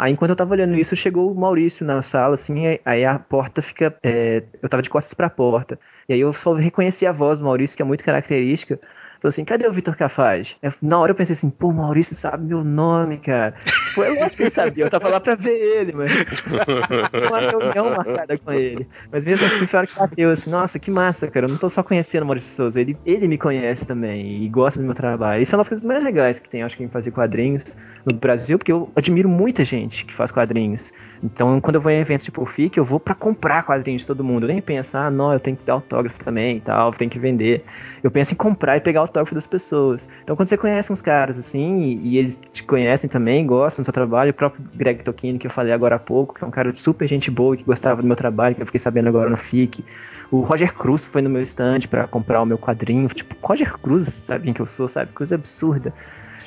Aí enquanto eu tava olhando isso, chegou o Maurício na sala, assim, aí- a porta fica. é, eu tava de costas pra porta. E aí eu só reconheci a voz do Maurício, que é muito característica. Falei assim, cadê o Vitor Cafage? Eu- Na hora eu pensei assim, pô, o Maurício sabe meu nome, cara. Tipo, eu acho que ele sabia, eu tava lá pra ver ele, mas. uma reunião marcada com ele. Mas mesmo assim, foi a hora que bateu, assim, nossa, que massa, cara. Eu não tô só conhecendo o Maurício Souza, ele, ele me conhece também e gosta do meu trabalho. Isso é uma das coisas mais legais que tem, acho que, em fazer quadrinhos no Brasil, porque eu admiro muita gente que faz quadrinhos. Então, quando eu vou em eventos tipo o FIC, eu vou pra comprar quadrinhos de todo mundo. Eu nem penso, ah, não, eu tenho que dar autógrafo também e tal, tenho que vender. Eu penso em comprar e pegar autógrafo das pessoas. Então, quando você conhece uns caras assim, e, e eles te conhecem também, gostam do seu trabalho, o próprio Greg Tokino, que eu falei agora há pouco, que é um cara de super gente boa e que gostava do meu trabalho, que eu fiquei sabendo agora no FIC. O Roger Cruz foi no meu stand pra comprar o meu quadrinho. Tipo, Roger Cruz, sabe quem que eu sou, sabe? Coisa absurda.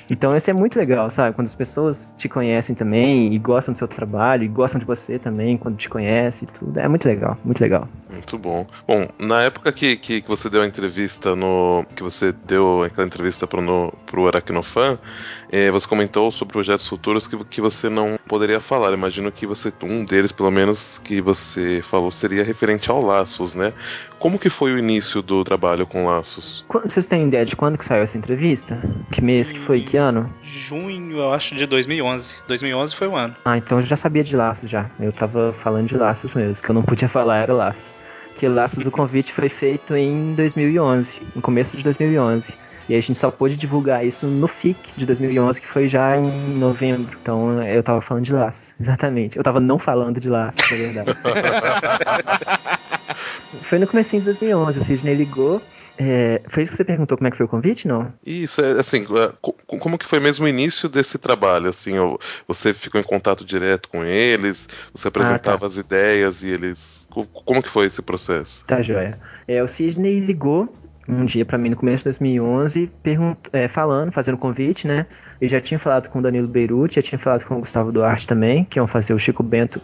Então isso é muito legal, sabe? Quando as pessoas te conhecem também e gostam do seu trabalho e gostam de você também quando te conhecem e tudo. É muito legal, muito legal. Muito bom. Bom, na época que, que, que você deu a entrevista no. que você deu aquela entrevista pro, no, pro Aracnofan, eh, você comentou sobre projetos futuros que, que você não poderia falar. Imagino que você. Um deles, pelo menos, que você falou seria referente ao Laços, né? Como que foi o início do trabalho com Laços? Vocês têm ideia de quando que saiu essa entrevista? Que mês que foi? Que ano? Junho, eu acho, de 2011. 2011 foi o ano. Ah, então eu já sabia de laços já. Eu tava falando de laços mesmo. que eu não podia falar era laços. Que laços, o convite foi feito em 2011, no começo de 2011. E a gente só pôde divulgar isso no FIC de 2011, que foi já em novembro. Então eu tava falando de laços, exatamente. Eu tava não falando de laços, na verdade. foi no comecinho de 2011, o Sidney ligou. É, foi isso que você perguntou, como é que foi o convite, não? Isso, é assim, é, co- como que foi mesmo o início desse trabalho? Assim, você ficou em contato direto com eles, você apresentava as ideias e eles. co- Como que foi esse processo? Tá, joia. É, o Sidney ligou um dia pra mim no começo de 2011, pergunt... é, falando, fazendo convite, né? Ele já tinha falado com o Danilo Beirute, já tinha falado com o Gustavo Duarte também, que iam fazer o Chico Bento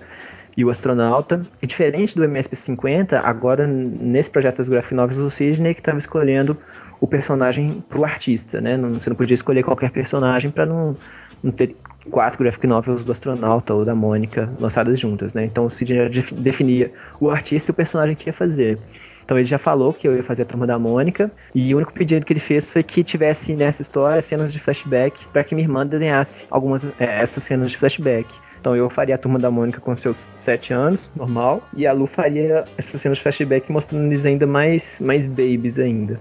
e o Astronauta. E diferente do MSP50, agora nesse projeto das Graphic Novels, o Sidney que estava escolhendo o personagem pro artista, né? Não, você não podia escolher qualquer personagem para não, não ter quatro graphic novels do astronauta ou da Mônica lançadas juntas, né? Então o Sidney já def- definia o artista e o personagem que ia fazer. Então ele já falou que eu ia fazer a turma da Mônica, e o único pedido que ele fez foi que tivesse nessa história cenas de flashback para que minha irmã desenhasse algumas é, essas cenas de flashback. Então eu faria a turma da Mônica com seus 7 anos, normal, e a Lu faria essa cena de flashback mostrando eles ainda mais, mais babies ainda.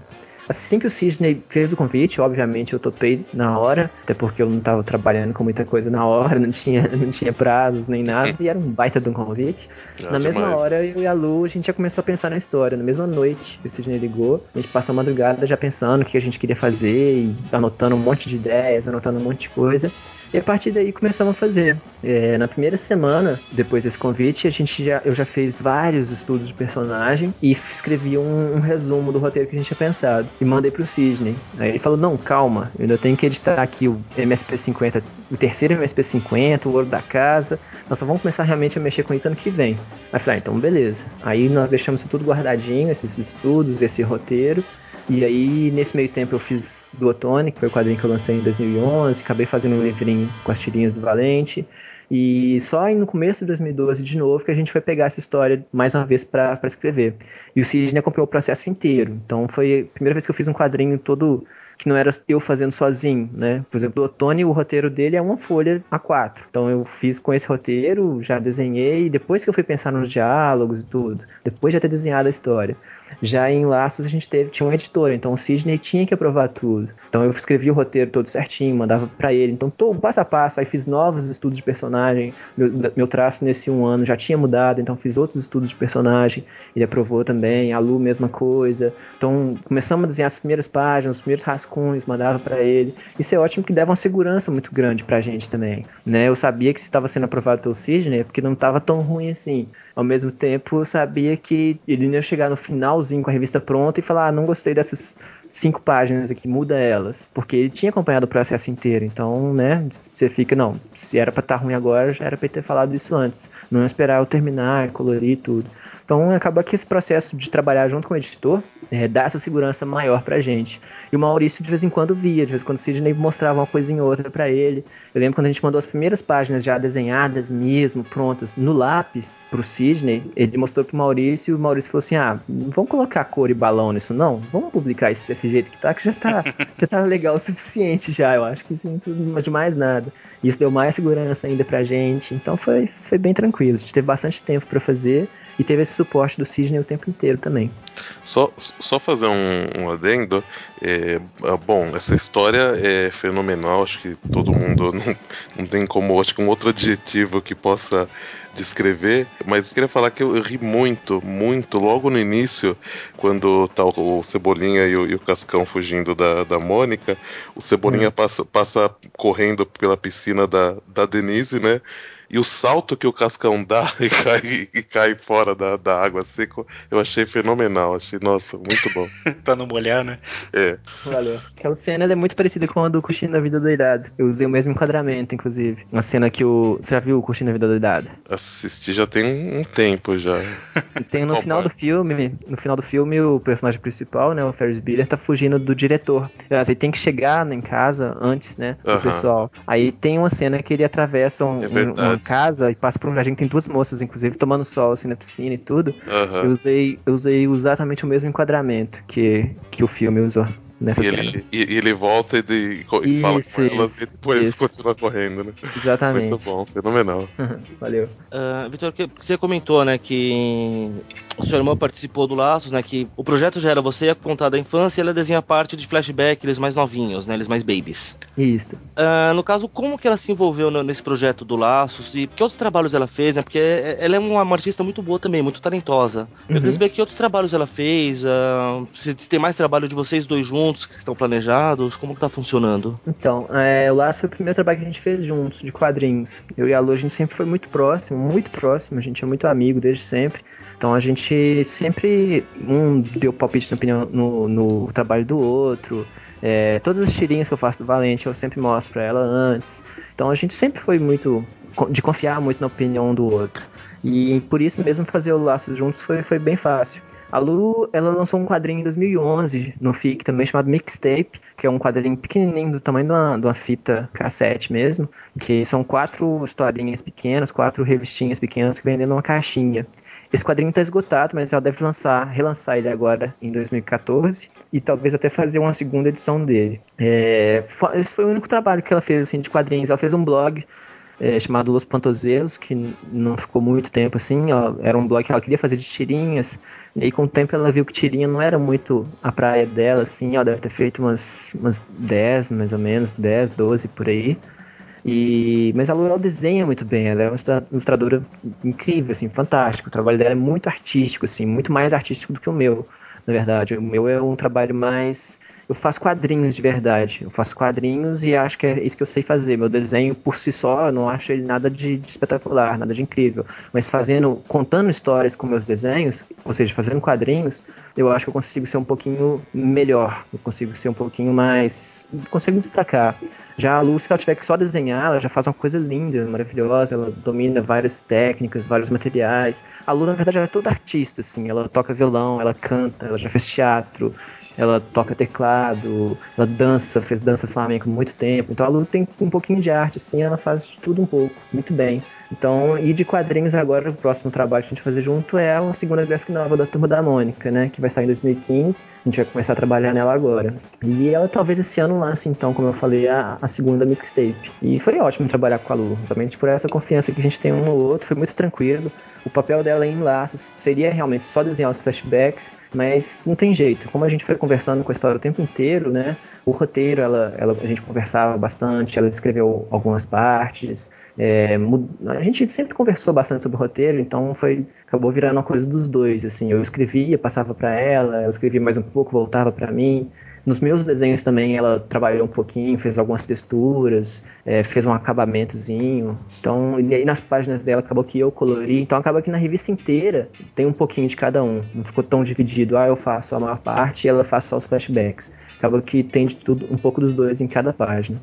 Assim que o Sidney fez o convite, obviamente eu topei na hora, até porque eu não estava trabalhando com muita coisa na hora, não tinha, não tinha prazos nem nada, e era um baita de um convite. Ah, na mesma demais. hora, eu e a Lu, a gente já começou a pensar na história. Na mesma noite, o Sidney ligou, a gente passou a madrugada já pensando o que a gente queria fazer, e anotando um monte de ideias, anotando um monte de coisa. E a partir daí começamos a fazer. É, na primeira semana, depois desse convite, a gente já, eu já fiz vários estudos de personagem e escrevi um, um resumo do roteiro que a gente tinha pensado. E mandei pro Sidney. Aí ele falou, não, calma, eu ainda tenho que editar aqui o MSP50, o terceiro MSP50, o ouro da casa. Nós só vamos começar realmente a mexer com isso ano que vem. Aí eu falei, ah, então beleza. Aí nós deixamos tudo guardadinho, esses estudos, esse roteiro. E aí, nesse meio tempo, eu fiz do Otone, que foi o quadrinho que eu lancei em 2011. Acabei fazendo um livrinho com as tirinhas do Valente. E só no começo de 2012, de novo, que a gente foi pegar essa história mais uma vez para escrever. E o Sidney acompanhou o processo inteiro. Então foi a primeira vez que eu fiz um quadrinho todo que não era eu fazendo sozinho, né? Por exemplo, o Otone, o roteiro dele é uma folha A4. Então eu fiz com esse roteiro, já desenhei, depois que eu fui pensar nos diálogos e tudo, depois de ter desenhado a história. Já em Laços a gente teve, tinha um editor, então o Sidney tinha que aprovar tudo. Então eu escrevi o roteiro todo certinho, mandava pra ele. Então passo a passo, aí fiz novos estudos de personagem. Meu, meu traço nesse um ano já tinha mudado, então fiz outros estudos de personagem. Ele aprovou também, a Lu mesma coisa. Então começamos a desenhar as primeiras páginas, os primeiros rascunhos, mandava pra ele. Isso é ótimo que dava uma segurança muito grande pra gente também, né? Eu sabia que se estava sendo aprovado pelo Sidney é porque não estava tão ruim assim. Ao mesmo tempo, eu sabia que ele não ia chegar no finalzinho com a revista pronta e falar: ah, não gostei dessas cinco páginas aqui, muda elas. Porque ele tinha acompanhado o processo inteiro. Então, né, você fica, não, se era pra estar ruim agora, já era pra ele ter falado isso antes. Não esperar eu terminar, colorir tudo. Então acaba que esse processo de trabalhar junto com o editor é, dá essa segurança maior pra gente. E o Maurício de vez em quando via, de vez em quando o Sidney mostrava uma coisinha ou outra pra ele. Eu lembro quando a gente mandou as primeiras páginas já desenhadas mesmo, prontas, no lápis pro Sidney, ele mostrou pro Maurício e o Maurício falou assim: ah, vamos colocar cor e balão nisso não? Vamos publicar isso desse jeito que tá, que já tá, já tá legal o suficiente já, eu acho que isso não precisa de mais nada. Isso deu mais segurança ainda pra gente, então foi, foi bem tranquilo. A gente teve bastante tempo pra fazer e teve esse suporte do Sidney o tempo inteiro também. Só, só fazer um, um adendo. É, ah, bom, essa história é fenomenal. Acho que todo mundo não, não tem como. Acho que um outro adjetivo que possa descrever. Mas queria falar que eu, eu ri muito, muito logo no início, quando tá o, o Cebolinha e o, e o Cascão fugindo da, da Mônica. O Cebolinha passa, passa correndo pela piscina da, da Denise, né? E o salto que o Cascão dá e cai, e cai fora da, da água seca, eu achei fenomenal. Achei, nossa, muito bom. pra não molhar, né? É. Valeu. Aquela cena ela é muito parecida com a do Curtindo a Vida Doidada. Eu usei o mesmo enquadramento, inclusive. Uma cena que o. Você já viu o Curtindo a Vida Doidada? Assisti já tem um, tempo já. Tem no Qual final do parte? filme, no final do filme, o personagem principal, né, o Ferris Bueller, tá fugindo do diretor. Aliás, ele tem que chegar em casa antes, né, do Aham. pessoal. Aí tem uma cena que ele atravessa um- É um- casa e passa por um jardim que tem duas moças, inclusive, tomando sol assim na piscina e tudo. Aham. Eu usei, eu usei exatamente o mesmo enquadramento que, que o filme usou nessa E cena. ele, e, e ele volta e, de- e fala Isso, com elas isso, e depois isso. continua correndo, né? Exatamente. Muito bom, fenomenal. Valeu. Ah, Vitor, você comentou, né, que o seu irmão participou do Laços, né, que o projeto já era você ia contar da infância e ela desenha parte de flashback, eles mais novinhos, né, eles mais babies. Isso. Ah, no caso, como que ela se envolveu no- nesse projeto do Laços e que outros trabalhos ela fez, né, porque é- ela é uma, artista muito boa também, muito talentosa. Eu Uhum. queria saber que outros trabalhos ela fez, ah, se, se tem mais trabalho de vocês dois juntos que estão planejados, como que tá funcionando? Então, é, o Laço foi o primeiro trabalho que a gente fez juntos, de quadrinhos. Eu e a Lu, a gente sempre foi muito próximo, muito próximo, a gente é muito amigo desde sempre. Então a gente sempre, um deu palpite na opinião no, no trabalho do outro. É, todas as tirinhas que eu faço do Valente eu sempre mostro pra ela antes. Então a gente sempre foi muito, de confiar muito na opinião do outro. E por isso mesmo fazer o Laços juntos foi, foi bem fácil. A Lu, ela lançou um quadrinho em 2011 no FIC também chamado Mixtape, que é um quadrinho pequenininho do tamanho de uma, de uma fita cassete mesmo, que são quatro historinhas pequenas, quatro revistinhas pequenas que vendem numa caixinha. Esse quadrinho está esgotado, mas ela deve lançar, relançar ele agora em 2014 e talvez até fazer uma segunda edição dele. É, esse foi o único trabalho que ela fez assim de quadrinhos. Ela fez um blog é, chamado Los Pantozelos, que não ficou muito tempo assim, era um blog que ela queria fazer de tirinhas, e aí com o tempo ela viu que tirinha não era muito a praia dela, assim, ó, deve ter feito umas, umas 10, mais ou menos, 10, 12 por aí. E, mas a Lu ela desenha muito bem, ela é uma ilustra- ilustradora incrível, assim, fantástico. O trabalho dela é muito artístico, assim, muito mais artístico do que o meu, na verdade. O meu é um trabalho mais. Eu faço quadrinhos de verdade. Eu faço quadrinhos e acho que é isso que eu sei fazer. Meu desenho por si só, eu não acho ele nada de, de espetacular, nada de incrível. Mas fazendo, contando histórias com meus desenhos, ou seja, fazendo quadrinhos, eu acho que eu consigo ser um pouquinho melhor. Eu consigo ser um pouquinho mais. Consigo destacar. Já a Lu, se ela tiver que só desenhar, ela já faz uma coisa linda, maravilhosa, ela domina várias técnicas, vários materiais. A Lu, na verdade, ela é toda artista, assim, ela toca violão, ela canta, ela já fez teatro, ela toca teclado, ela dança, fez dança flamenca por muito tempo. Então a Lu tem um pouquinho de arte, assim, ela faz de tudo um pouco, muito bem. Então, e de quadrinhos agora, o próximo trabalho que a gente vai fazer junto é a segunda graphic novel da Turma da Mônica, né? Que vai sair em 2015. A gente vai começar a trabalhar nela agora. E ela talvez esse ano lance, então, como eu falei, a, a segunda mixtape. E foi ótimo trabalhar com a Lu, somente por essa confiança que a gente tem um no outro, foi muito tranquilo. O papel dela em laços seria realmente só desenhar os flashbacks, mas não tem jeito. Como a gente foi conversando com a história o tempo inteiro, né? O roteiro, ela, ela, a gente conversava bastante, ela escreveu algumas partes. é, a gente sempre conversou bastante sobre o roteiro, então foi acabou virando uma coisa dos dois. Assim, eu escrevia, passava para ela, ela escrevia mais um pouco, voltava para mim. Nos meus desenhos também ela trabalhou um pouquinho, fez algumas texturas, é, fez um acabamentozinho. Então, e aí nas páginas dela acabou que eu colori. Então acaba que na revista inteira tem um pouquinho de cada um. Não ficou tão dividido. Ah, eu faço a maior parte e ela faz só os flashbacks. Acaba que tem de tudo, um pouco dos dois em cada página.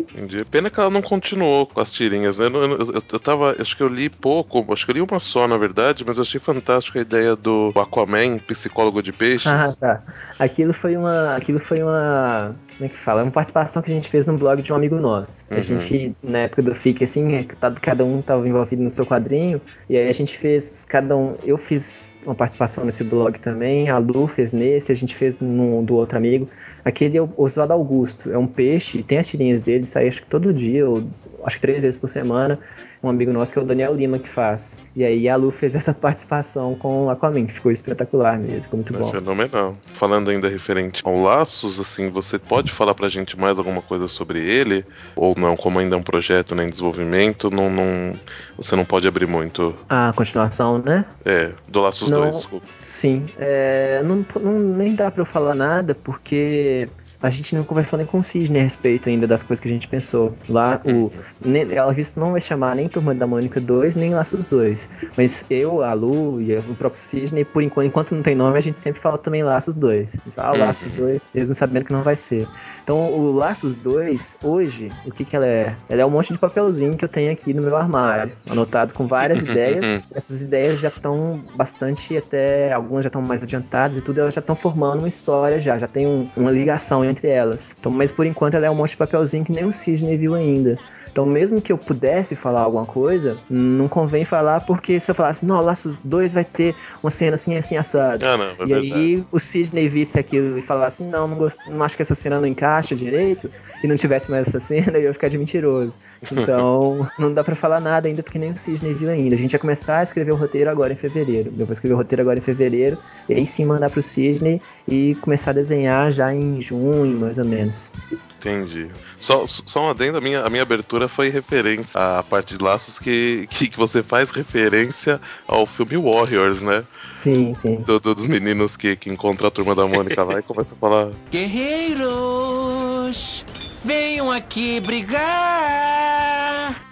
Entendi. Pena que ela não continuou com as tirinhas, né? Eu, eu, eu, tava. Acho que eu li pouco, acho que eu li uma só, na verdade, mas eu achei fantástica a ideia do Aquaman, psicólogo de peixes. Ah, tá. Aquilo foi uma. Aquilo foi uma. Como é que fala? Uma participação que a gente fez no blog de um amigo nosso. A Uhum. gente, na época do FIC, assim, é tá- cada um estava envolvido no seu quadrinho. E aí a gente fez cada um. Eu fiz uma participação nesse blog também, a Lu fez nesse, a gente fez do outro amigo. Aquele é o Oswaldo Augusto. É um peixe, tem as tirinhas dele, sai acho que todo dia, ou acho que três vezes por semana. Um amigo nosso que é o Daniel Lima que faz. E aí a Lu fez essa participação com o Aquaman, que ficou espetacular mesmo, ficou muito É bom. fenomenal. Falando ainda referente ao Laços, assim, você pode falar pra gente mais alguma coisa sobre ele? Ou não, como ainda é um projeto né, em desenvolvimento, não, não, você não pode abrir muito. A continuação, né? É, do Laços Não. 2, desculpa. Sim. É, não, não- nem dá pra eu falar nada, porque a gente não conversou nem com o Sidney a respeito ainda das coisas que a gente pensou. Lá, o, nem, ela visto não vai chamar nem Turma da Mônica 2, nem Laços 2. Mas eu, a Lu e o próprio Sidney, por enquanto, enquanto não tem nome, a gente sempre fala também Laços 2. A gente fala, ah, Uhum. Laços 2, eles não sabendo que não vai ser. Então, o Laços 2, hoje, o que que ela é? Ela é um monte de papelzinho que eu tenho aqui no meu armário, anotado com várias ideias. Essas ideias já estão bastante até, algumas já estão mais adiantadas e tudo, elas já estão formando uma história já, já tem um- uma ligação entre elas. Então, mas por enquanto ela é um monte de papelzinho que nem o Sidney viu ainda. Então, mesmo que eu pudesse falar alguma coisa, não convém falar, porque se eu falasse, não, Laços 2 vai ter uma cena assim, assim, assado. Ah, não, é E verdade. aí o Sidney visse aquilo e falasse, não, não, gosto, não acho que essa cena não encaixa direito, e não tivesse mais essa cena, eu ia ficar de mentiroso. Então, não dá pra falar nada ainda, porque nem o Sidney viu ainda. A gente vai começar a escrever o roteiro agora em fevereiro. Eu vou escrever o roteiro agora em fevereiro, e aí sim mandar pro Sidney e começar a desenhar já em junho, mais ou menos. Entendi. Só, só um adendo, a minha, a minha abertura foi referência à parte de laços que, que, que você faz referência ao filme Warriors, né? Sim, sim. Do- do- dos meninos que, que encontram a turma da Mônica lá e começa a falar. Guerreiros, venham aqui brigar.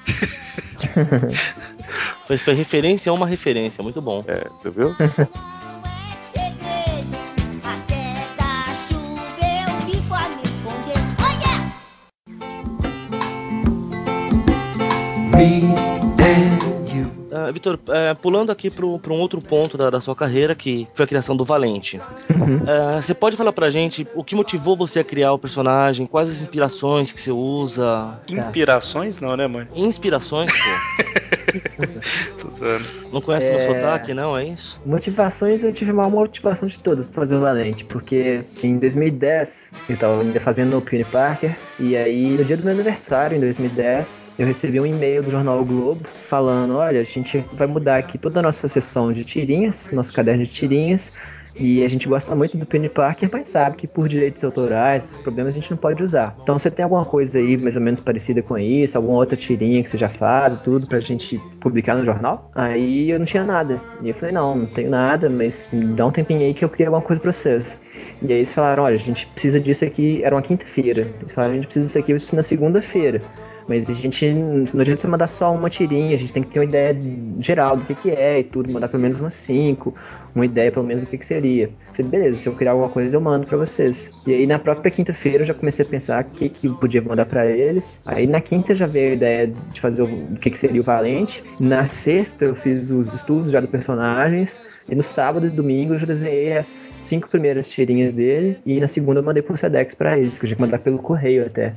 Foi, foi referência a uma referência, muito bom. É, você viu? Me and you. Ah, Vitor, é, pulando aqui para um outro ponto da, da sua carreira, que foi a criação do Valente. Ah, você pode falar pra gente o que motivou você a criar o personagem? Quais as inspirações que você usa? Inspirações não, né, mãe? Inspirações, pô. Não conhece meu É. sotaque, não? É isso? Motivações, eu tive a maior motivação de todas pra fazer o Valente, porque em 2010 eu tava ainda fazendo o Peony Parker, e aí no dia do meu aniversário, em 2010, eu recebi um e-mail do jornal o Globo falando: olha, a gente vai mudar aqui toda a nossa sessão de tirinhas, nosso caderno de tirinhas. E a gente gosta muito do Penny Parker, mas sabe que por direitos autorais, esses problemas a gente não pode usar. Então você tem alguma coisa aí mais ou menos parecida com isso, alguma outra tirinha que você já faz e tudo pra gente publicar no jornal? Aí eu não tinha nada. E eu falei, não, não tenho nada, mas dá um tempinho aí que eu crio alguma coisa pra vocês. E aí eles falaram, olha, a gente precisa disso aqui, era uma quinta-feira. Eles falaram, a gente precisa disso aqui na segunda-feira. Mas a gente não adianta você mandar só uma tirinha, a gente tem que ter uma ideia geral do que, que é e tudo, mandar pelo menos umas cinco, uma ideia pelo menos do que, que seria. Falei, beleza, se eu criar alguma coisa eu mando pra vocês. E aí na própria quinta-feira eu já comecei a pensar o que, que eu podia mandar pra eles. Aí na quinta já veio a ideia de fazer o, que, que seria o Valente. Na sexta eu fiz os estudos já dos personagens. E no sábado e domingo eu já desenhei as cinco primeiras tirinhas dele. E na segunda eu mandei pro Sedex pra eles, que eu tinha que mandar pelo correio até.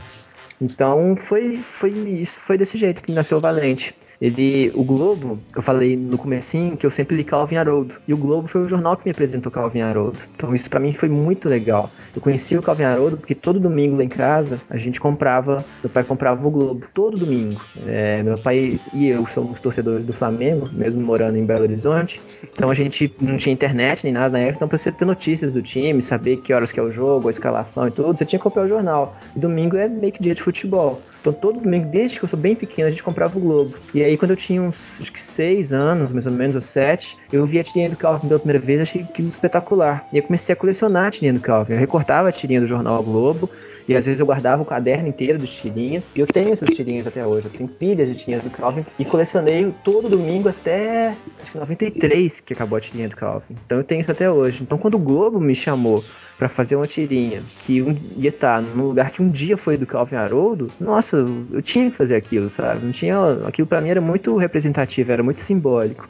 Então foi, foi isso, foi desse jeito que nasceu o Valente. Ele, o Globo, eu falei no comecinho que eu sempre li Calvin Haroldo. E o Globo foi o jornal que me apresentou Calvin Haroldo. Então isso pra mim foi muito legal. Eu conheci o Calvin Haroldo porque todo domingo lá em casa a gente comprava, meu pai comprava o Globo todo domingo. É, meu pai e eu somos torcedores do Flamengo, mesmo morando em Belo Horizonte. Então a gente não tinha internet nem nada na época, então pra você ter notícias do time, saber que horas que é o jogo, a escalação e tudo, você tinha que comprar o jornal. E domingo é meio que dia de futebol. Então todo domingo, desde que eu sou bem pequeno, a gente comprava o Globo. E aí quando eu tinha uns, acho que seis anos, mais ou menos, ou sete, eu vi a tirinha do Calvin pela primeira vez, achei aquilo espetacular. E aí comecei a colecionar a tirinha do Calvin. Eu recortava a tirinha do jornal o Globo, e às vezes eu guardava o caderno inteiro de tirinhas. E eu tenho essas tirinhas até hoje. Eu tenho pilhas de tirinhas do Calvin. E colecionei todo domingo até acho que 93 que acabou a tirinha do Calvin. Então eu tenho isso até hoje. Então quando o Globo me chamou pra fazer uma tirinha que ia estar num lugar que um dia foi do Calvin Haroldo, nossa, eu, tinha que fazer aquilo, sabe? Não tinha, aquilo pra mim era muito representativo, era muito simbólico.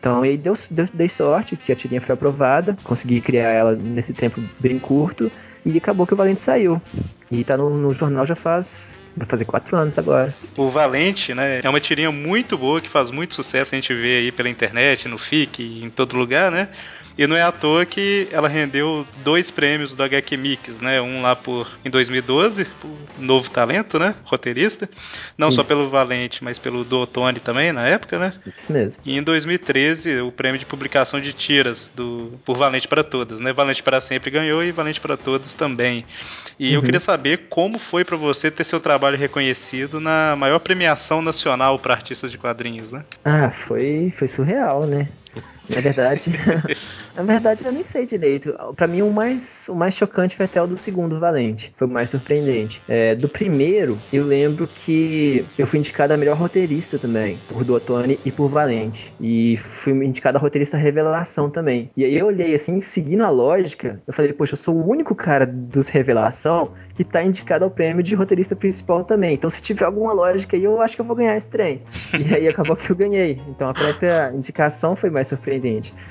Então aí deu, deu, dei sorte que a tirinha foi aprovada, consegui criar ela nesse tempo bem curto e acabou que o Valente saiu. E tá no, no jornal já faz. Vai fazer quatro anos agora. O Valente, né, é uma tirinha muito boa que faz muito sucesso, a gente vê aí pela internet, no FIC, em todo lugar, né? E não é à toa que ela rendeu dois prêmios do HQ Mix, né? Um lá por em 2012, por Novo Talento, né? Roteirista. Não só Isso. pelo Valente, mas pelo do Otone também, na época, né? Isso mesmo. E em 2013, o prêmio de publicação de tiras do por Valente para Todas, né? Valente para Sempre ganhou e Valente para Todas também. E eu Uhum. queria saber como foi para você ter seu trabalho reconhecido na maior premiação nacional para artistas de quadrinhos, né? Ah, foi, foi surreal, né? Na verdade, na verdade eu nem sei direito. Pra mim o mais, o mais chocante foi até o do segundo Valente. Foi o mais surpreendente. É, do primeiro, eu lembro que eu fui indicado a melhor roteirista também, por Duotone e por Valente. E fui indicado a roteirista revelação também. E aí eu olhei assim, seguindo a lógica, eu falei, poxa, eu sou o único cara dos revelação que tá indicado ao prêmio de roteirista principal também. Então se tiver alguma lógica aí, eu acho que eu vou ganhar esse trem. E aí acabou que eu ganhei. Então a própria indicação foi mais surpreendente.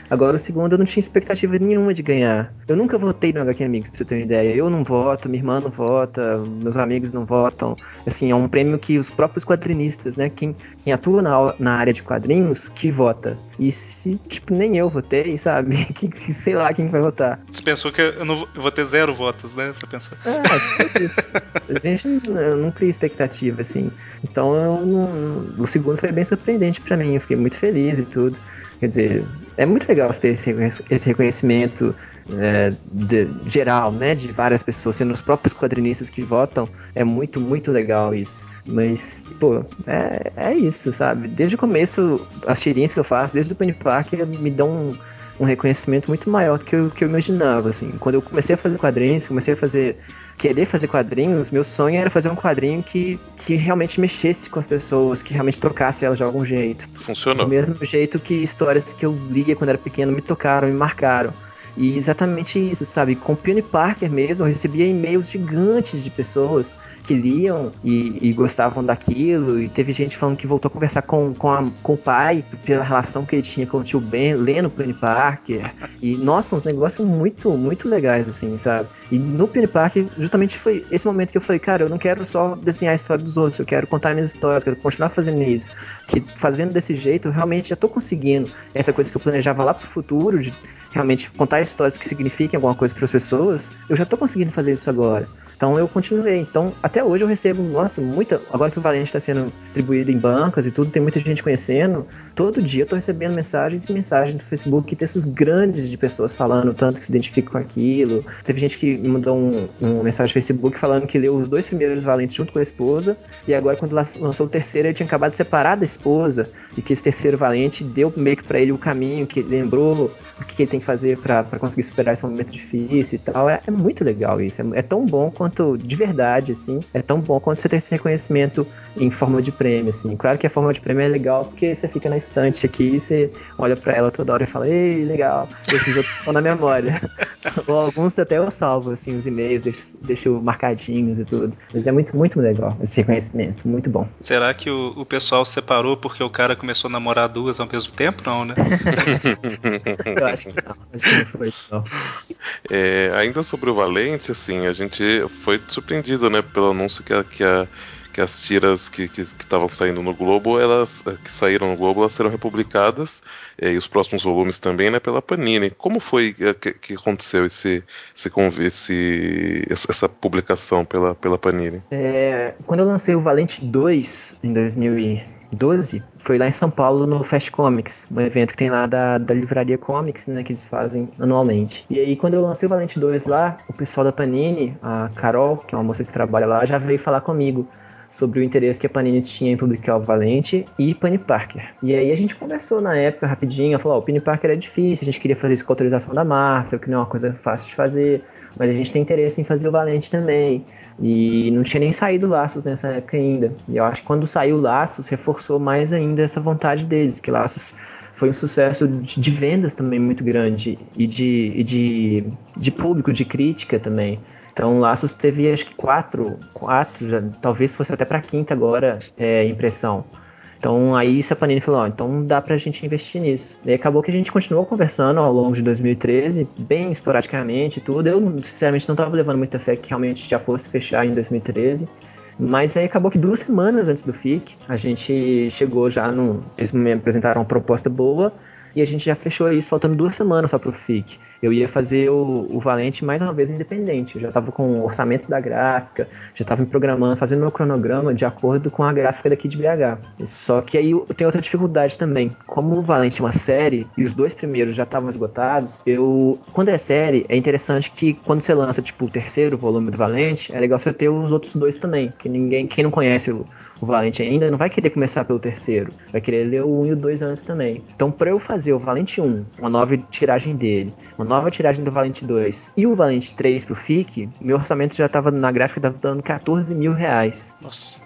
Agora o segundo eu não tinha expectativa nenhuma de ganhar. Eu nunca votei no HQ Amigos, pra você ter uma ideia. Eu não voto, minha irmã não vota, meus amigos não votam. Assim, é um prêmio que os próprios quadrinistas, né? Quem, quem atua na, na área de quadrinhos, que vota. E se, tipo, nem eu votei, sabe? Que, sei lá quem vai votar. Você pensou que eu, não vou, eu vou ter zero votos, né? Você pensou. Ah, foi isso. A gente não, eu não cria expectativa, assim. Então eu não- o segundo foi bem surpreendente pra mim. Eu fiquei muito feliz e tudo. Quer dizer, é muito legal você ter esse, reconhec- esse reconhecimento é, de- geral, né? De várias pessoas, sendo os próprios quadrinistas que votam. É muito, muito legal isso. Mas, pô, é, é isso, sabe? Desde o começo, as tirinhas que eu faço, desde o Penny Parker, me dão um, reconhecimento muito maior do que eu, que eu imaginava, assim. Quando eu comecei a fazer quadrinhos, comecei a fazer... Querer fazer quadrinhos, meu sonho era fazer um quadrinho que, que realmente mexesse com as pessoas, que realmente tocasse elas de algum jeito. Do Funcionou. mesmo jeito que histórias que eu lia quando era pequeno me tocaram, me marcaram. E exatamente isso, sabe? Com Peony Parker mesmo, eu recebia e-mails gigantes de pessoas que liam e, e gostavam daquilo. E teve gente falando que voltou a conversar com, com, a- com o pai pela relação que ele tinha com o tio Ben, lendo Peony Parker. E, nossa, uns negócios muito, muito legais, assim, sabe? E no Peony Parker, justamente foi esse momento que eu falei, cara, eu não quero só desenhar a história dos outros, eu quero contar minhas histórias, eu quero continuar fazendo isso. Que fazendo desse jeito, eu realmente já tô conseguindo essa coisa que eu planejava lá pro futuro, de realmente contar histórias que signifiquem alguma coisa para as pessoas, eu já tô conseguindo fazer isso agora. Então eu continuei. Então, até hoje eu recebo, nossa, muita. Agora que o Valente está sendo distribuído em bancas e tudo, tem muita gente conhecendo. Todo dia eu tô recebendo mensagens e mensagens do Facebook, textos grandes de pessoas falando tanto que se identificam com aquilo. Teve gente que me mandou um, uma mensagem no Facebook falando que leu os dois primeiros Valentes junto com a esposa, e agora quando lan- lançou o terceiro, ele tinha acabado de separar da esposa, e que esse terceiro Valente deu meio que pra ele o caminho, que lembrou o que ele tem que fazer pra pra conseguir superar esse momento difícil e tal. É, é muito legal isso. É, é tão bom quanto, de verdade, assim, é tão bom quanto você ter esse reconhecimento em forma de prêmio, assim. Claro que a forma de prêmio é legal porque você fica na estante aqui e você olha pra ela toda hora e fala, ei, legal. Esses outros estão na memória. Ou alguns até eu salvo, assim, os e-mails, deixo, deixo marcadinhos e tudo. Mas é muito, muito legal esse reconhecimento, muito bom. Será que o, o pessoal separou porque o cara começou a namorar duas ao mesmo tempo? Não, né? Eu acho que não, acho que não foi isso, não. É, ainda sobre o Valente, assim, a gente foi surpreendido, né, pelo anúncio que, a- que, a- que as tiras que estavam saindo no Globo, elas que saíram no Globo, elas serão republicadas é, e os próximos volumes também, né, pela Panini. Como foi é, que, que aconteceu esse, esse, esse- essa publicação pela, pela Panini? É, quando eu lancei o Valente 2 em 2012, foi lá em São Paulo no Fast Comics, um evento que tem lá da, da Livraria Comics, né, que eles fazem anualmente. E aí, quando eu lancei o Valente 2 lá, o pessoal da Panini, a Carol, que é uma moça que trabalha lá, já veio falar comigo sobre o interesse que a Panini tinha em publicar o Valente e Penny Parker. E aí a gente conversou na época rapidinho, falou, ó, o Penny Parker é difícil, a gente queria fazer isso com autorização da Marvel, que não é uma coisa fácil de fazer, mas a gente tem interesse em fazer o Valente também. E não tinha nem saído Laços nessa época ainda. E eu acho que quando saiu Laços, reforçou mais ainda essa vontade deles, que Laços foi um sucesso de, vendas também muito grande e de, e de, de público, de crítica também. Então, Laços teve acho que quatro, quatro, já, talvez fosse até para quinta agora, é, impressão. Então aí a Panini falou, ó, então dá pra gente investir nisso. E acabou que a gente continuou conversando ao longo de 2013, bem esporadicamente e tudo. Eu, sinceramente, não tava levando muita fé que realmente já fosse fechar em 2013. Mas aí acabou que duas semanas antes do FIC, a gente chegou já no. Eles me apresentaram uma proposta boa e a gente já fechou isso faltando duas semanas só pro FIC. Eu ia fazer o, o Valente mais uma vez independente. Eu já tava com o orçamento da gráfica, já tava me programando, fazendo meu cronograma de acordo com a gráfica daqui de BH. Só que aí tenho outra dificuldade também. Como o Valente é uma série e os dois primeiros já estavam esgotados, eu. Quando é série, é interessante que quando você lança, tipo, o terceiro volume do Valente, é legal você ter os outros dois também. Que ninguém, quem não conhece o, o Valente ainda, não vai querer começar pelo terceiro. Vai querer ler o 1 e o 2 antes também. Então, pra eu fazer o Valente 1, uma nova tiragem dele, uma nova tiragem do Valente 2 e o Valente 3 pro FIC, meu orçamento já tava na gráfica, tava dando 14 mil reais. Nossa.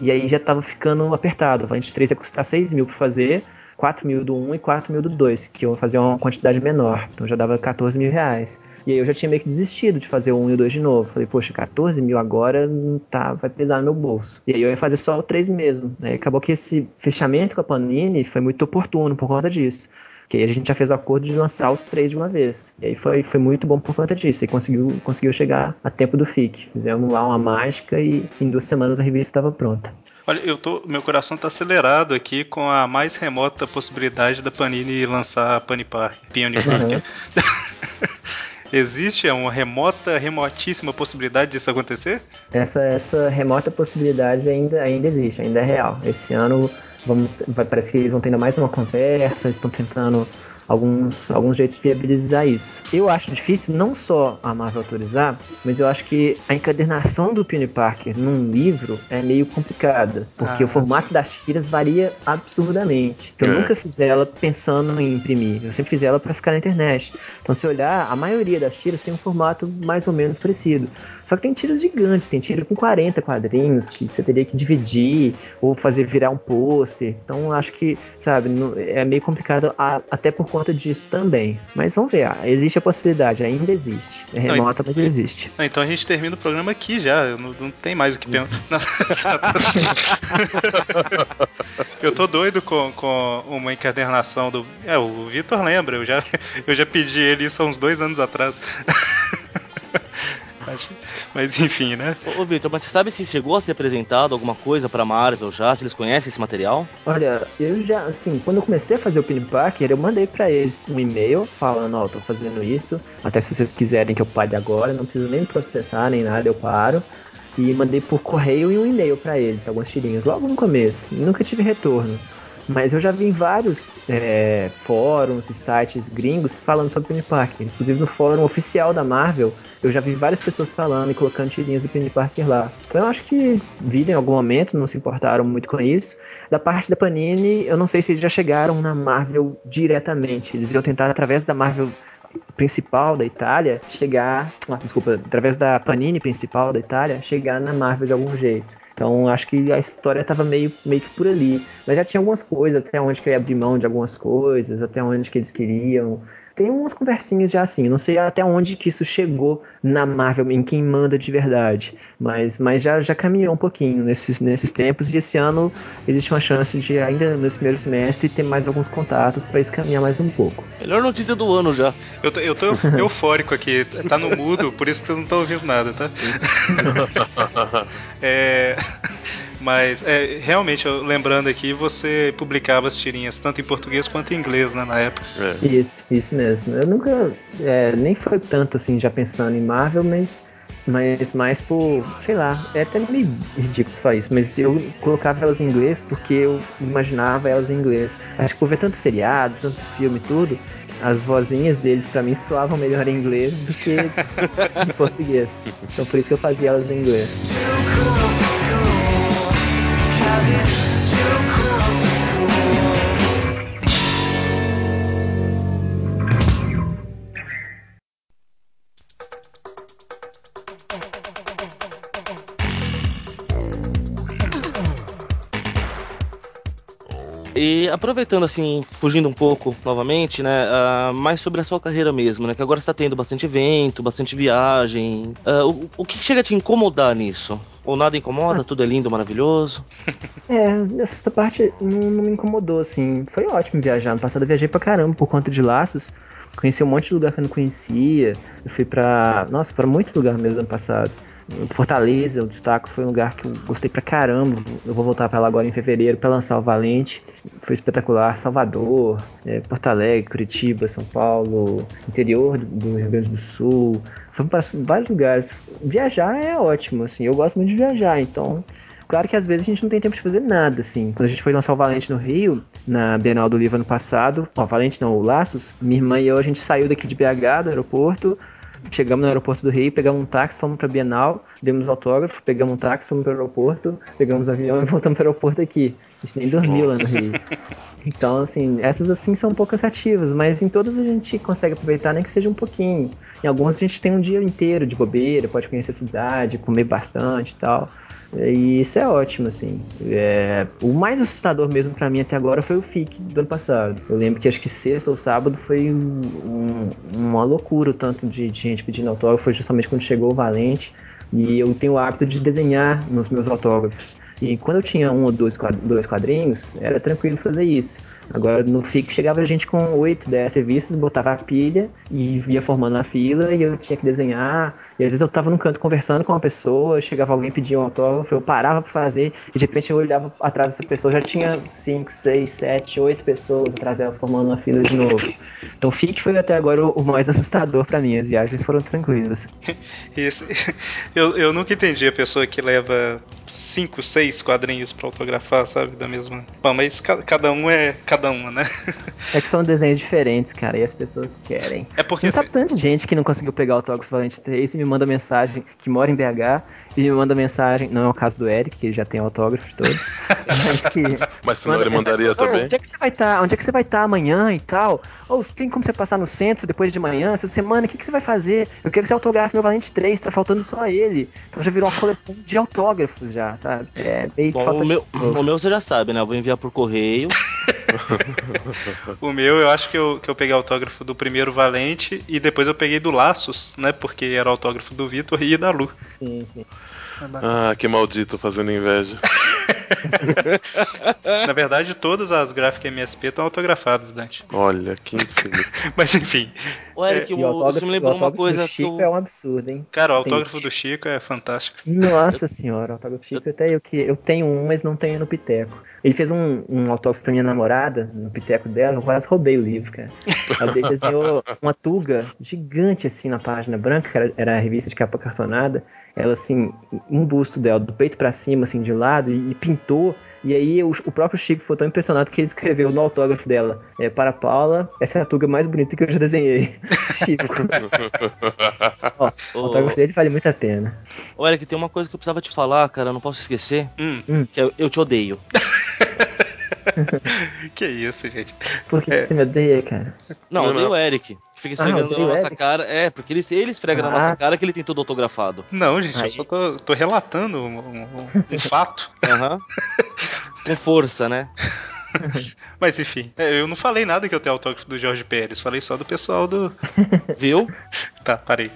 E aí já tava ficando apertado. O Valente 3 ia custar 6 mil pra fazer, 4 mil do 1 e 4 mil do 2, que eu fazia uma quantidade menor. Então já dava 14 mil reais. E aí eu já tinha meio que desistido de fazer o 1 e o 2 de novo. Falei, poxa, 14 mil agora não tá, vai pesar no meu bolso. E aí eu ia fazer só o 3 mesmo. Aí acabou que esse fechamento com a Panini foi muito oportuno por conta disso. Que aí a gente já fez o acordo de lançar os três de uma vez. E aí foi, foi muito bom por conta disso. E conseguiu, conseguiu chegar a tempo do FIC. Fizemos lá uma mágica e em duas semanas a revista estava pronta. Olha, eu tô, meu coração tá acelerado aqui com a mais remota possibilidade da Panini lançar a Pani Park, Peony Parker. Existe é uma remota, remotíssima possibilidade disso acontecer? Essa, essa remota possibilidade ainda, ainda existe, ainda é real. Esse ano vamos, parece que eles vão ter ainda mais uma conversa, estão tentando alguns, alguns jeitos de viabilizar isso. Eu acho difícil não só a Marvel autorizar, mas eu acho que a encadernação do Peony Parker num livro é meio complicada, porque Ah, o formato das tiras varia absurdamente. Eu É. nunca fiz ela pensando em imprimir, eu sempre fiz ela para ficar na internet. Então se olhar, a maioria das tiras tem um formato mais ou menos parecido. Só que tem tiras gigantes, tem tira com 40 quadrinhos que você teria que dividir ou fazer virar um pôster. Então acho que, sabe, é meio complicado até por conta conta disso também. Mas vamos ver, ah, existe a possibilidade, ainda existe. É Não, remota, mas existe. Ah, Então a gente termina o programa aqui já. Não, não tem mais o que pensar. eu tô doido com, com uma encadernação do. É, o Vitor lembra, eu já, eu já pedi ele isso há uns dois anos atrás. Mas enfim, né? Ô, ô Victor, mas você sabe se chegou a ser apresentado alguma coisa pra Marvel já? Se eles conhecem esse material? Olha, eu já, assim, quando eu comecei a fazer o Pin Parker, eu mandei pra eles um e-mail falando, ó, tô fazendo isso, até se vocês quiserem que eu pare agora, não preciso nem processar nem nada, eu paro. E mandei por correio e um e-mail pra eles, algumas tirinhas, logo no começo. Nunca tive retorno. Mas eu já vi em vários é, fóruns e sites gringos falando sobre Penny Parker. Inclusive no fórum oficial da Marvel, eu já vi várias pessoas falando e colocando tirinhas do Penny Parker lá. Então eu acho que eles viram em algum momento, não se importaram muito com isso. Da parte da Panini, eu não sei se eles já chegaram na Marvel diretamente. Eles iam tentar através da Marvel principal da Itália chegar, ah, desculpa, através da Panini principal da Itália, chegar na Marvel de algum jeito. Então acho que a história tava meio, meio que por ali. Mas já tinha algumas coisas, até onde que abrir mão de algumas coisas, até onde que eles queriam. Tem umas conversinhas já assim, não sei até onde que isso chegou na Marvel, em quem manda de verdade. Mas, mas já, já caminhou um pouquinho nesses, nesses tempos, e esse ano existe uma chance de, ainda nesse primeiro semestre, ter mais alguns contatos para isso caminhar mais um pouco. Melhor notícia do ano já. Eu tô, eu tô eufórico aqui, tá no mudo, por isso que vocês não estão ouvindo nada, tá? É, mas é, realmente, eu- lembrando aqui, você publicava as tirinhas tanto em português quanto em inglês, né, na época. É. Isso, isso mesmo. Eu nunca. é, nem foi tanto assim, já pensando em Marvel, mas. Mas mais por. Sei lá, é até meio ridículo falar isso, mas eu colocava elas em inglês porque eu imaginava elas em inglês. Acho que por ver tanto seriado, tanto filme e tudo, as vozinhas deles pra mim soavam melhor em inglês do que em português. Então por isso que eu fazia elas em inglês. E aproveitando assim, fugindo um pouco novamente, né? ah, mais sobre a sua carreira mesmo, né? Que agora está tendo bastante evento, bastante viagem. Ah, o, o que chega a te incomodar nisso? Ou nada incomoda? Tudo é lindo, maravilhoso? É, essa parte não, não me incomodou, assim. Foi ótimo viajar. No passado eu viajei pra caramba por conta de laços. Conheci um monte de lugar que eu não conhecia. Eu fui pra. Nossa, pra muito lugar mesmo ano passado. Fortaleza, eu destaco, foi um lugar que eu gostei pra caramba. Eu vou voltar pra lá agora em fevereiro pra lançar o Valente. Foi espetacular. Salvador, é, Porto Alegre, Curitiba, São Paulo, interior do, do Rio Grande do Sul. Fomos para vários lugares. Viajar é ótimo, assim. Eu gosto muito de viajar, então Claro que às vezes a gente não tem tempo de fazer nada, assim. Quando a gente foi lançar o Valente no Rio, na Bienal do Livro ano passado, ó, Valente não, o Laços, minha irmã e eu, a gente saiu daqui de BH, do aeroporto, chegamos no aeroporto do Rio, pegamos um táxi, fomos pra Bienal, demos autógrafo, pegamos um táxi, fomos pro aeroporto, pegamos o avião e voltamos pro aeroporto aqui. A gente nem dormiu lá no Rio. Então, assim, essas assim são um pouco cansativas, mas em todas a gente consegue aproveitar, nem que seja um pouquinho. Em algumas a gente tem um dia inteiro de bobeira, pode conhecer a cidade, comer bastante e tal. E isso é ótimo, assim. É, o mais assustador mesmo pra mim até agora foi o FIC do ano passado. Eu lembro que acho que sexta ou sábado foi um- um- uma loucura o tanto de, de gente pedindo autógrafo. Foi justamente quando chegou o Valente. E eu tenho o hábito de desenhar nos meus autógrafos. E quando eu tinha um ou dois dois quadrinhos, era tranquilo fazer isso. Agora no FIC chegava gente com 8, 10 revistas, botava a pilha e ia formando a fila e eu tinha que desenhar. E às vezes eu tava num canto conversando com uma pessoa, chegava alguém pedia um autógrafo, eu parava pra fazer e de repente eu olhava atrás dessa pessoa, já tinha 5, 6, 7, 8 pessoas atrás dela formando uma fila de novo. Então o FIC foi até agora o o mais assustador pra mim, as viagens foram tranquilas. Esse- eu, eu nunca entendi a pessoa que leva cinco, seis quadrinhos pra autografar, sabe? Da mesma. Bom, mas ca- cada um é cada uma, né? É que são desenhos diferentes, cara, e as pessoas querem. É porque. Você não sabe tanta gente que não conseguiu pegar o autógrafo Valente 3 e me manda mensagem, que mora em BH, e me manda mensagem, não é o caso do Eric, que ele já tem autógrafo de todos, mas que Mas senão Manda ele mandaria mensagem, "Ô, também. Onde é que você vai estar? Onde é que você vai estar amanhã e tal? Ou tem como você passar no centro depois de manhã, essa semana? O que, que você vai fazer? Eu quero que você autografe meu Valente 3, tá faltando só ele. Então já virou uma coleção de autógrafos já, sabe? É meio que Bom, falta o meu, o meu você já sabe, né? Eu vou enviar por correio. O meu, eu acho que eu, que eu peguei autógrafo do primeiro Valente e depois eu peguei do Laços, né? Porque era autógrafo do Vitor e da Lu. Sim, sim. Ah, que maldito fazendo inveja. Na verdade, todas as gráficas MSP estão autografadas, Dante. Olha, que infinito. Mas enfim, Ô, Eric, E o o- me o lembrou uma coisa do que Chico é um absurdo, hein? cara, o Tem- autógrafo do Chico é fantástico. Nossa senhora, o autógrafo do Chico, até eu que eu tenho um, mas não tenho no Piteco. Ele fez um, um autógrafo pra minha namorada, no Piteco dela, eu quase roubei o livro, cara. Ela desenhou uma tuga gigante assim na página branca, que era, era a revista de capa cartonada. Ela assim, um busto dela, do peito pra cima, assim, de lado, e, e pintou. E aí o, o próprio Chico ficou tão impressionado que ele escreveu no autógrafo dela: é, Para Paula, essa é a tuga mais bonita que eu já desenhei. Chico. Ó, o Ô, autógrafo dele vale muito a pena. ô, Eric, tem uma coisa que eu precisava te falar, cara, eu não posso esquecer. Hum, Que eu, eu te odeio. que isso, gente. Por que É. você me odeia, cara? Não, Não, eu odeio não. o Eric. Fica esfregando odeio na nossa Eric? cara. É, porque ele, ele esfrega na Ah. nossa cara que ele tem tudo autografado. Não, gente, eu Aí. só tô, tô relatando um, um- um fato. Aham. Com força, né? Mas enfim, é, eu não falei nada que eu tenho autógrafo do Jorge Pérez, falei só do pessoal do. Viu? Tá, parei.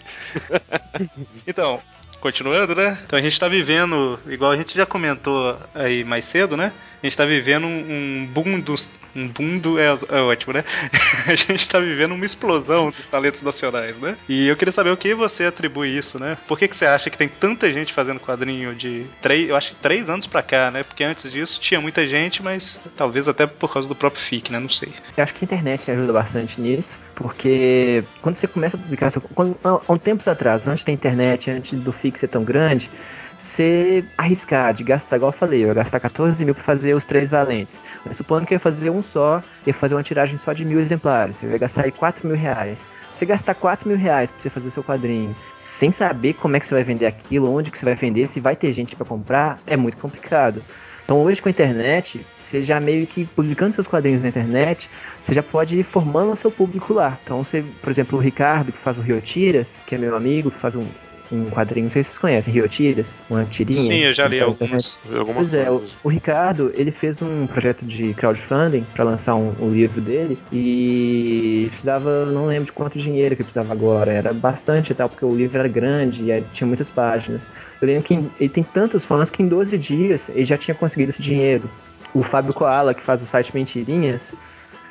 Então, continuando, né? Então a gente tá vivendo, igual a gente já comentou aí mais cedo, né? A gente tá vivendo um boom dos. Um boom do. É, é ótimo, né? A gente tá vivendo uma explosão dos talentos nacionais, né? E eu queria saber o que você atribui isso, né? Por que, que você acha que tem tanta gente fazendo quadrinho de três. Eu acho que três anos pra cá, né? Porque antes disso tinha muita gente, mas talvez até por causa do próprio FIC, né? Não sei. Eu acho que a internet ajuda bastante nisso, porque quando você começa a publicar, quando, há um tempos atrás, antes da internet, antes do FIC ser tão grande, você arriscar de gastar, igual eu falei, eu ia gastar 14 mil pra fazer os três valentes. Mas supondo que eu ia fazer um só, ia fazer uma tiragem só de mil exemplares, eu ia gastar aí 4 mil reais. Você gastar 4 mil reais pra você fazer seu quadrinho, sem saber como é que você vai vender aquilo, onde que você vai vender, se vai ter gente pra comprar, é muito complicado. Então hoje com a internet, você já meio que publicando seus quadrinhos na internet, você já pode ir formando o seu público lá. Então você, por exemplo, o Ricardo, que faz o Rio Tiras, que é meu amigo, que faz um, um quadrinho, não sei se vocês conhecem, Rio Tiras, uma tirinha. Sim, eu já li algumas. algumas Pois é, o, o Ricardo, ele fez um projeto de crowdfunding para lançar um, um livro dele e precisava, não lembro de quanto dinheiro que precisava agora, era bastante e tal, porque o livro era grande e tinha muitas páginas. Eu lembro que ele tem tantos fãs que em 12 dias ele já tinha conseguido esse dinheiro. O Fábio Koala, que faz o site Mentirinhas,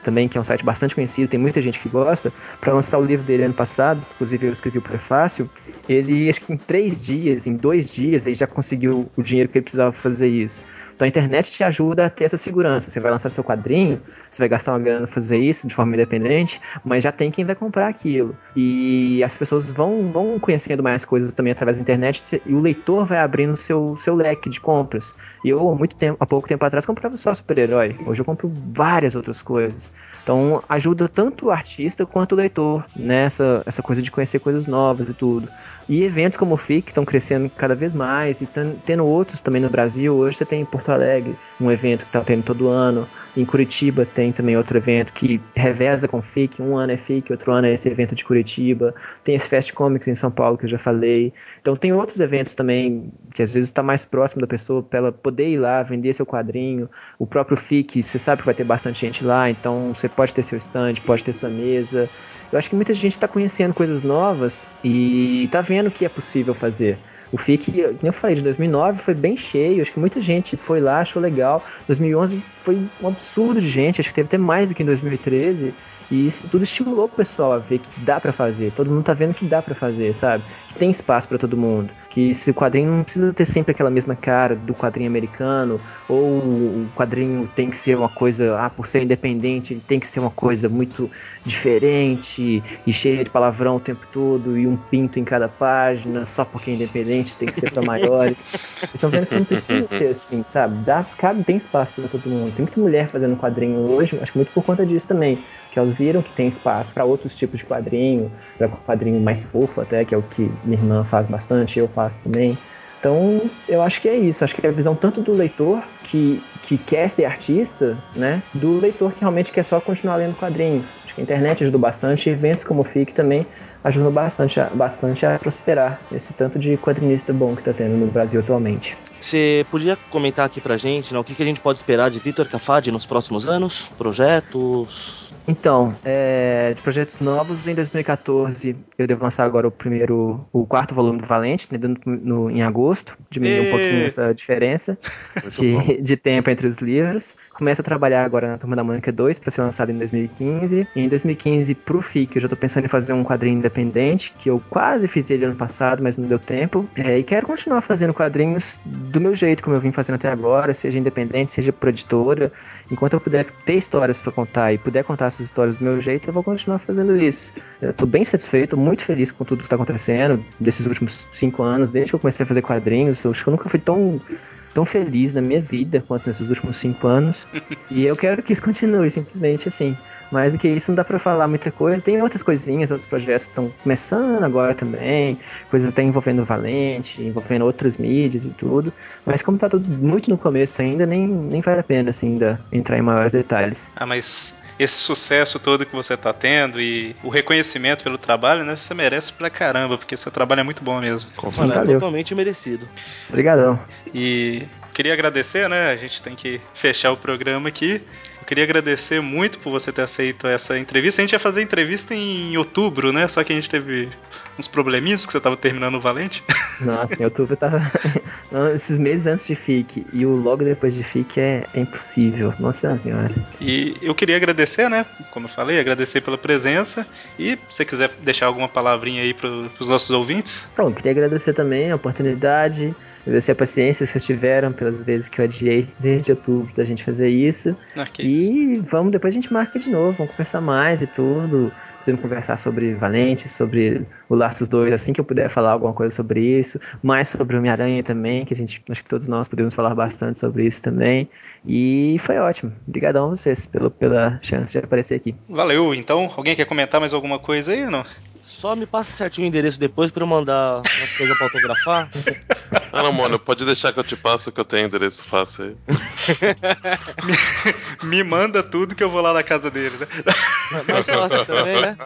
também, que é um site bastante conhecido, tem muita gente que gosta, para lançar o livro dele ano passado, inclusive eu escrevi o prefácio, ele, acho que em três dias, em dois dias, ele já conseguiu o dinheiro que ele precisava pra fazer isso. Então a internet te ajuda a ter essa segurança. Você vai lançar seu quadrinho, você vai gastar uma grana fazer isso de forma independente, mas já tem quem vai comprar aquilo. E as pessoas vão, vão conhecendo mais coisas também através da internet e o leitor vai abrindo seu, seu leque de compras. E eu, há muito tempo, há pouco tempo atrás, comprava só super-herói. Hoje eu compro várias outras coisas. Então ajuda tanto o artista quanto o leitor nessa essa coisa de conhecer coisas novas e tudo. E eventos como o FIC estão crescendo cada vez mais e tendo outros também no Brasil. Hoje você tem em Porto Alegre um evento que está tendo todo ano. Em Curitiba tem também outro evento que reveza com FIC. Um ano é FIC, outro ano é esse evento de Curitiba. Tem esse Fast Comics em São Paulo que eu já falei. Então tem outros eventos também que às vezes está mais próximo da pessoa para ela poder ir lá vender seu quadrinho. O próprio FIC, você sabe que vai ter bastante gente lá, então você pode ter seu stand, pode ter sua mesa. Eu acho que muita gente está conhecendo coisas novas e tá vendo que é possível fazer. O FIC, como eu falei, de 2009 foi bem cheio, acho que muita gente foi lá, achou legal. 2011 foi um absurdo de gente, acho que teve até mais do que em 2013. E isso tudo estimulou o pessoal a ver que dá pra fazer. Todo mundo tá vendo que dá pra fazer, sabe? Que tem espaço pra todo mundo. Que esse quadrinho não precisa ter sempre aquela mesma cara do quadrinho americano, ou o quadrinho tem que ser uma coisa, ah, por ser independente, ele tem que ser uma coisa muito diferente e cheia de palavrão o tempo todo e um pinto em cada página, só porque é independente tem que ser para maiores. Vocês estão vendo que não precisa ser assim, sabe? Dá, cabe, tem espaço para todo mundo. Tem muita mulher fazendo quadrinho hoje, acho que muito por conta disso também. Que elas viram que tem espaço para outros tipos de quadrinho, para quadrinho mais fofo até, que é o que minha irmã faz bastante, eu faço também. Então, eu acho que é isso. Acho que é a visão tanto do leitor que, que quer ser artista, né? Do leitor que realmente quer só continuar lendo quadrinhos. Acho que a internet ajudou bastante, eventos como o FIC também ajudam bastante a, bastante a prosperar esse tanto de quadrinista bom que tá tendo no Brasil atualmente. Você podia comentar aqui pra gente né, o que, que a gente pode esperar de Vitor Cafadi nos próximos anos? Projetos? Então, é, de projetos novos, em 2014 eu devo lançar agora o primeiro, o quarto volume do Valente, né, dando no, em agosto, diminuir Ê! um pouquinho essa diferença de, de tempo entre os livros. Começo a trabalhar agora na Turma da Mônica 2 para ser lançado em 2015. E em 2015, pro FIC, eu já tô pensando em fazer um quadrinho independente, que eu quase fiz ele ano passado, mas não deu tempo. É, e quero continuar fazendo quadrinhos do meu jeito, como eu vim fazendo até agora, seja independente, seja por editora. Enquanto eu puder ter histórias para contar e puder contar essas histórias do meu jeito, eu vou continuar fazendo isso. Eu tô bem satisfeito, muito feliz com tudo que tá acontecendo desses últimos cinco anos, desde que eu comecei a fazer quadrinhos. Eu acho que eu nunca fui tão tão feliz na minha vida quanto nesses últimos cinco anos. e eu quero que isso continue, simplesmente assim. Mais do que isso, não dá pra falar muita coisa. Tem outras coisinhas, outros projetos que estão começando agora também. Coisas até envolvendo o Valente, envolvendo outras mídias e tudo. Mas como tá tudo muito no começo ainda, nem, nem vale a pena assim, ainda entrar em maiores detalhes. Ah, mas esse sucesso todo que você tá tendo e o reconhecimento pelo trabalho, né? Você merece pra caramba, porque seu trabalho é muito bom mesmo. Olha, é valeu. totalmente merecido. Obrigadão. E queria agradecer, né? A gente tem que fechar o programa aqui. Eu queria agradecer muito por você ter aceito essa entrevista. A gente ia fazer entrevista em outubro, né? Só que a gente teve uns probleminhas que você tava terminando o Valente. Nossa, em outubro. Não, Esses meses antes de FIC e o logo depois de FIC é, é impossível. Nossa senhora. E eu queria agradecer, né? Como eu falei, agradecer pela presença. E se você quiser deixar alguma palavrinha aí pro, pros nossos ouvintes. Bom, queria agradecer também a oportunidade, agradecer a paciência que vocês tiveram pelas vezes que eu adiei desde outubro da gente fazer isso. Ah, que isso. E vamos, depois a gente marca de novo, vamos conversar mais e tudo. Podemos conversar sobre Valente, sobre o Laços 2, assim que eu puder falar alguma coisa sobre isso. Mais sobre o Homem-Aranha também, que a gente, acho que todos nós podemos falar bastante sobre isso também. E foi ótimo. Obrigadão a vocês pelo, pela chance de aparecer aqui. Valeu, então. Alguém quer comentar mais alguma coisa aí ou não? Só me passa certinho o endereço depois pra eu mandar umas coisas pra autografar. Ah, não, mano, pode deixar que eu te passo que eu tenho endereço fácil aí. Me manda tudo que eu vou lá na casa dele, né? Mais fácil também, né?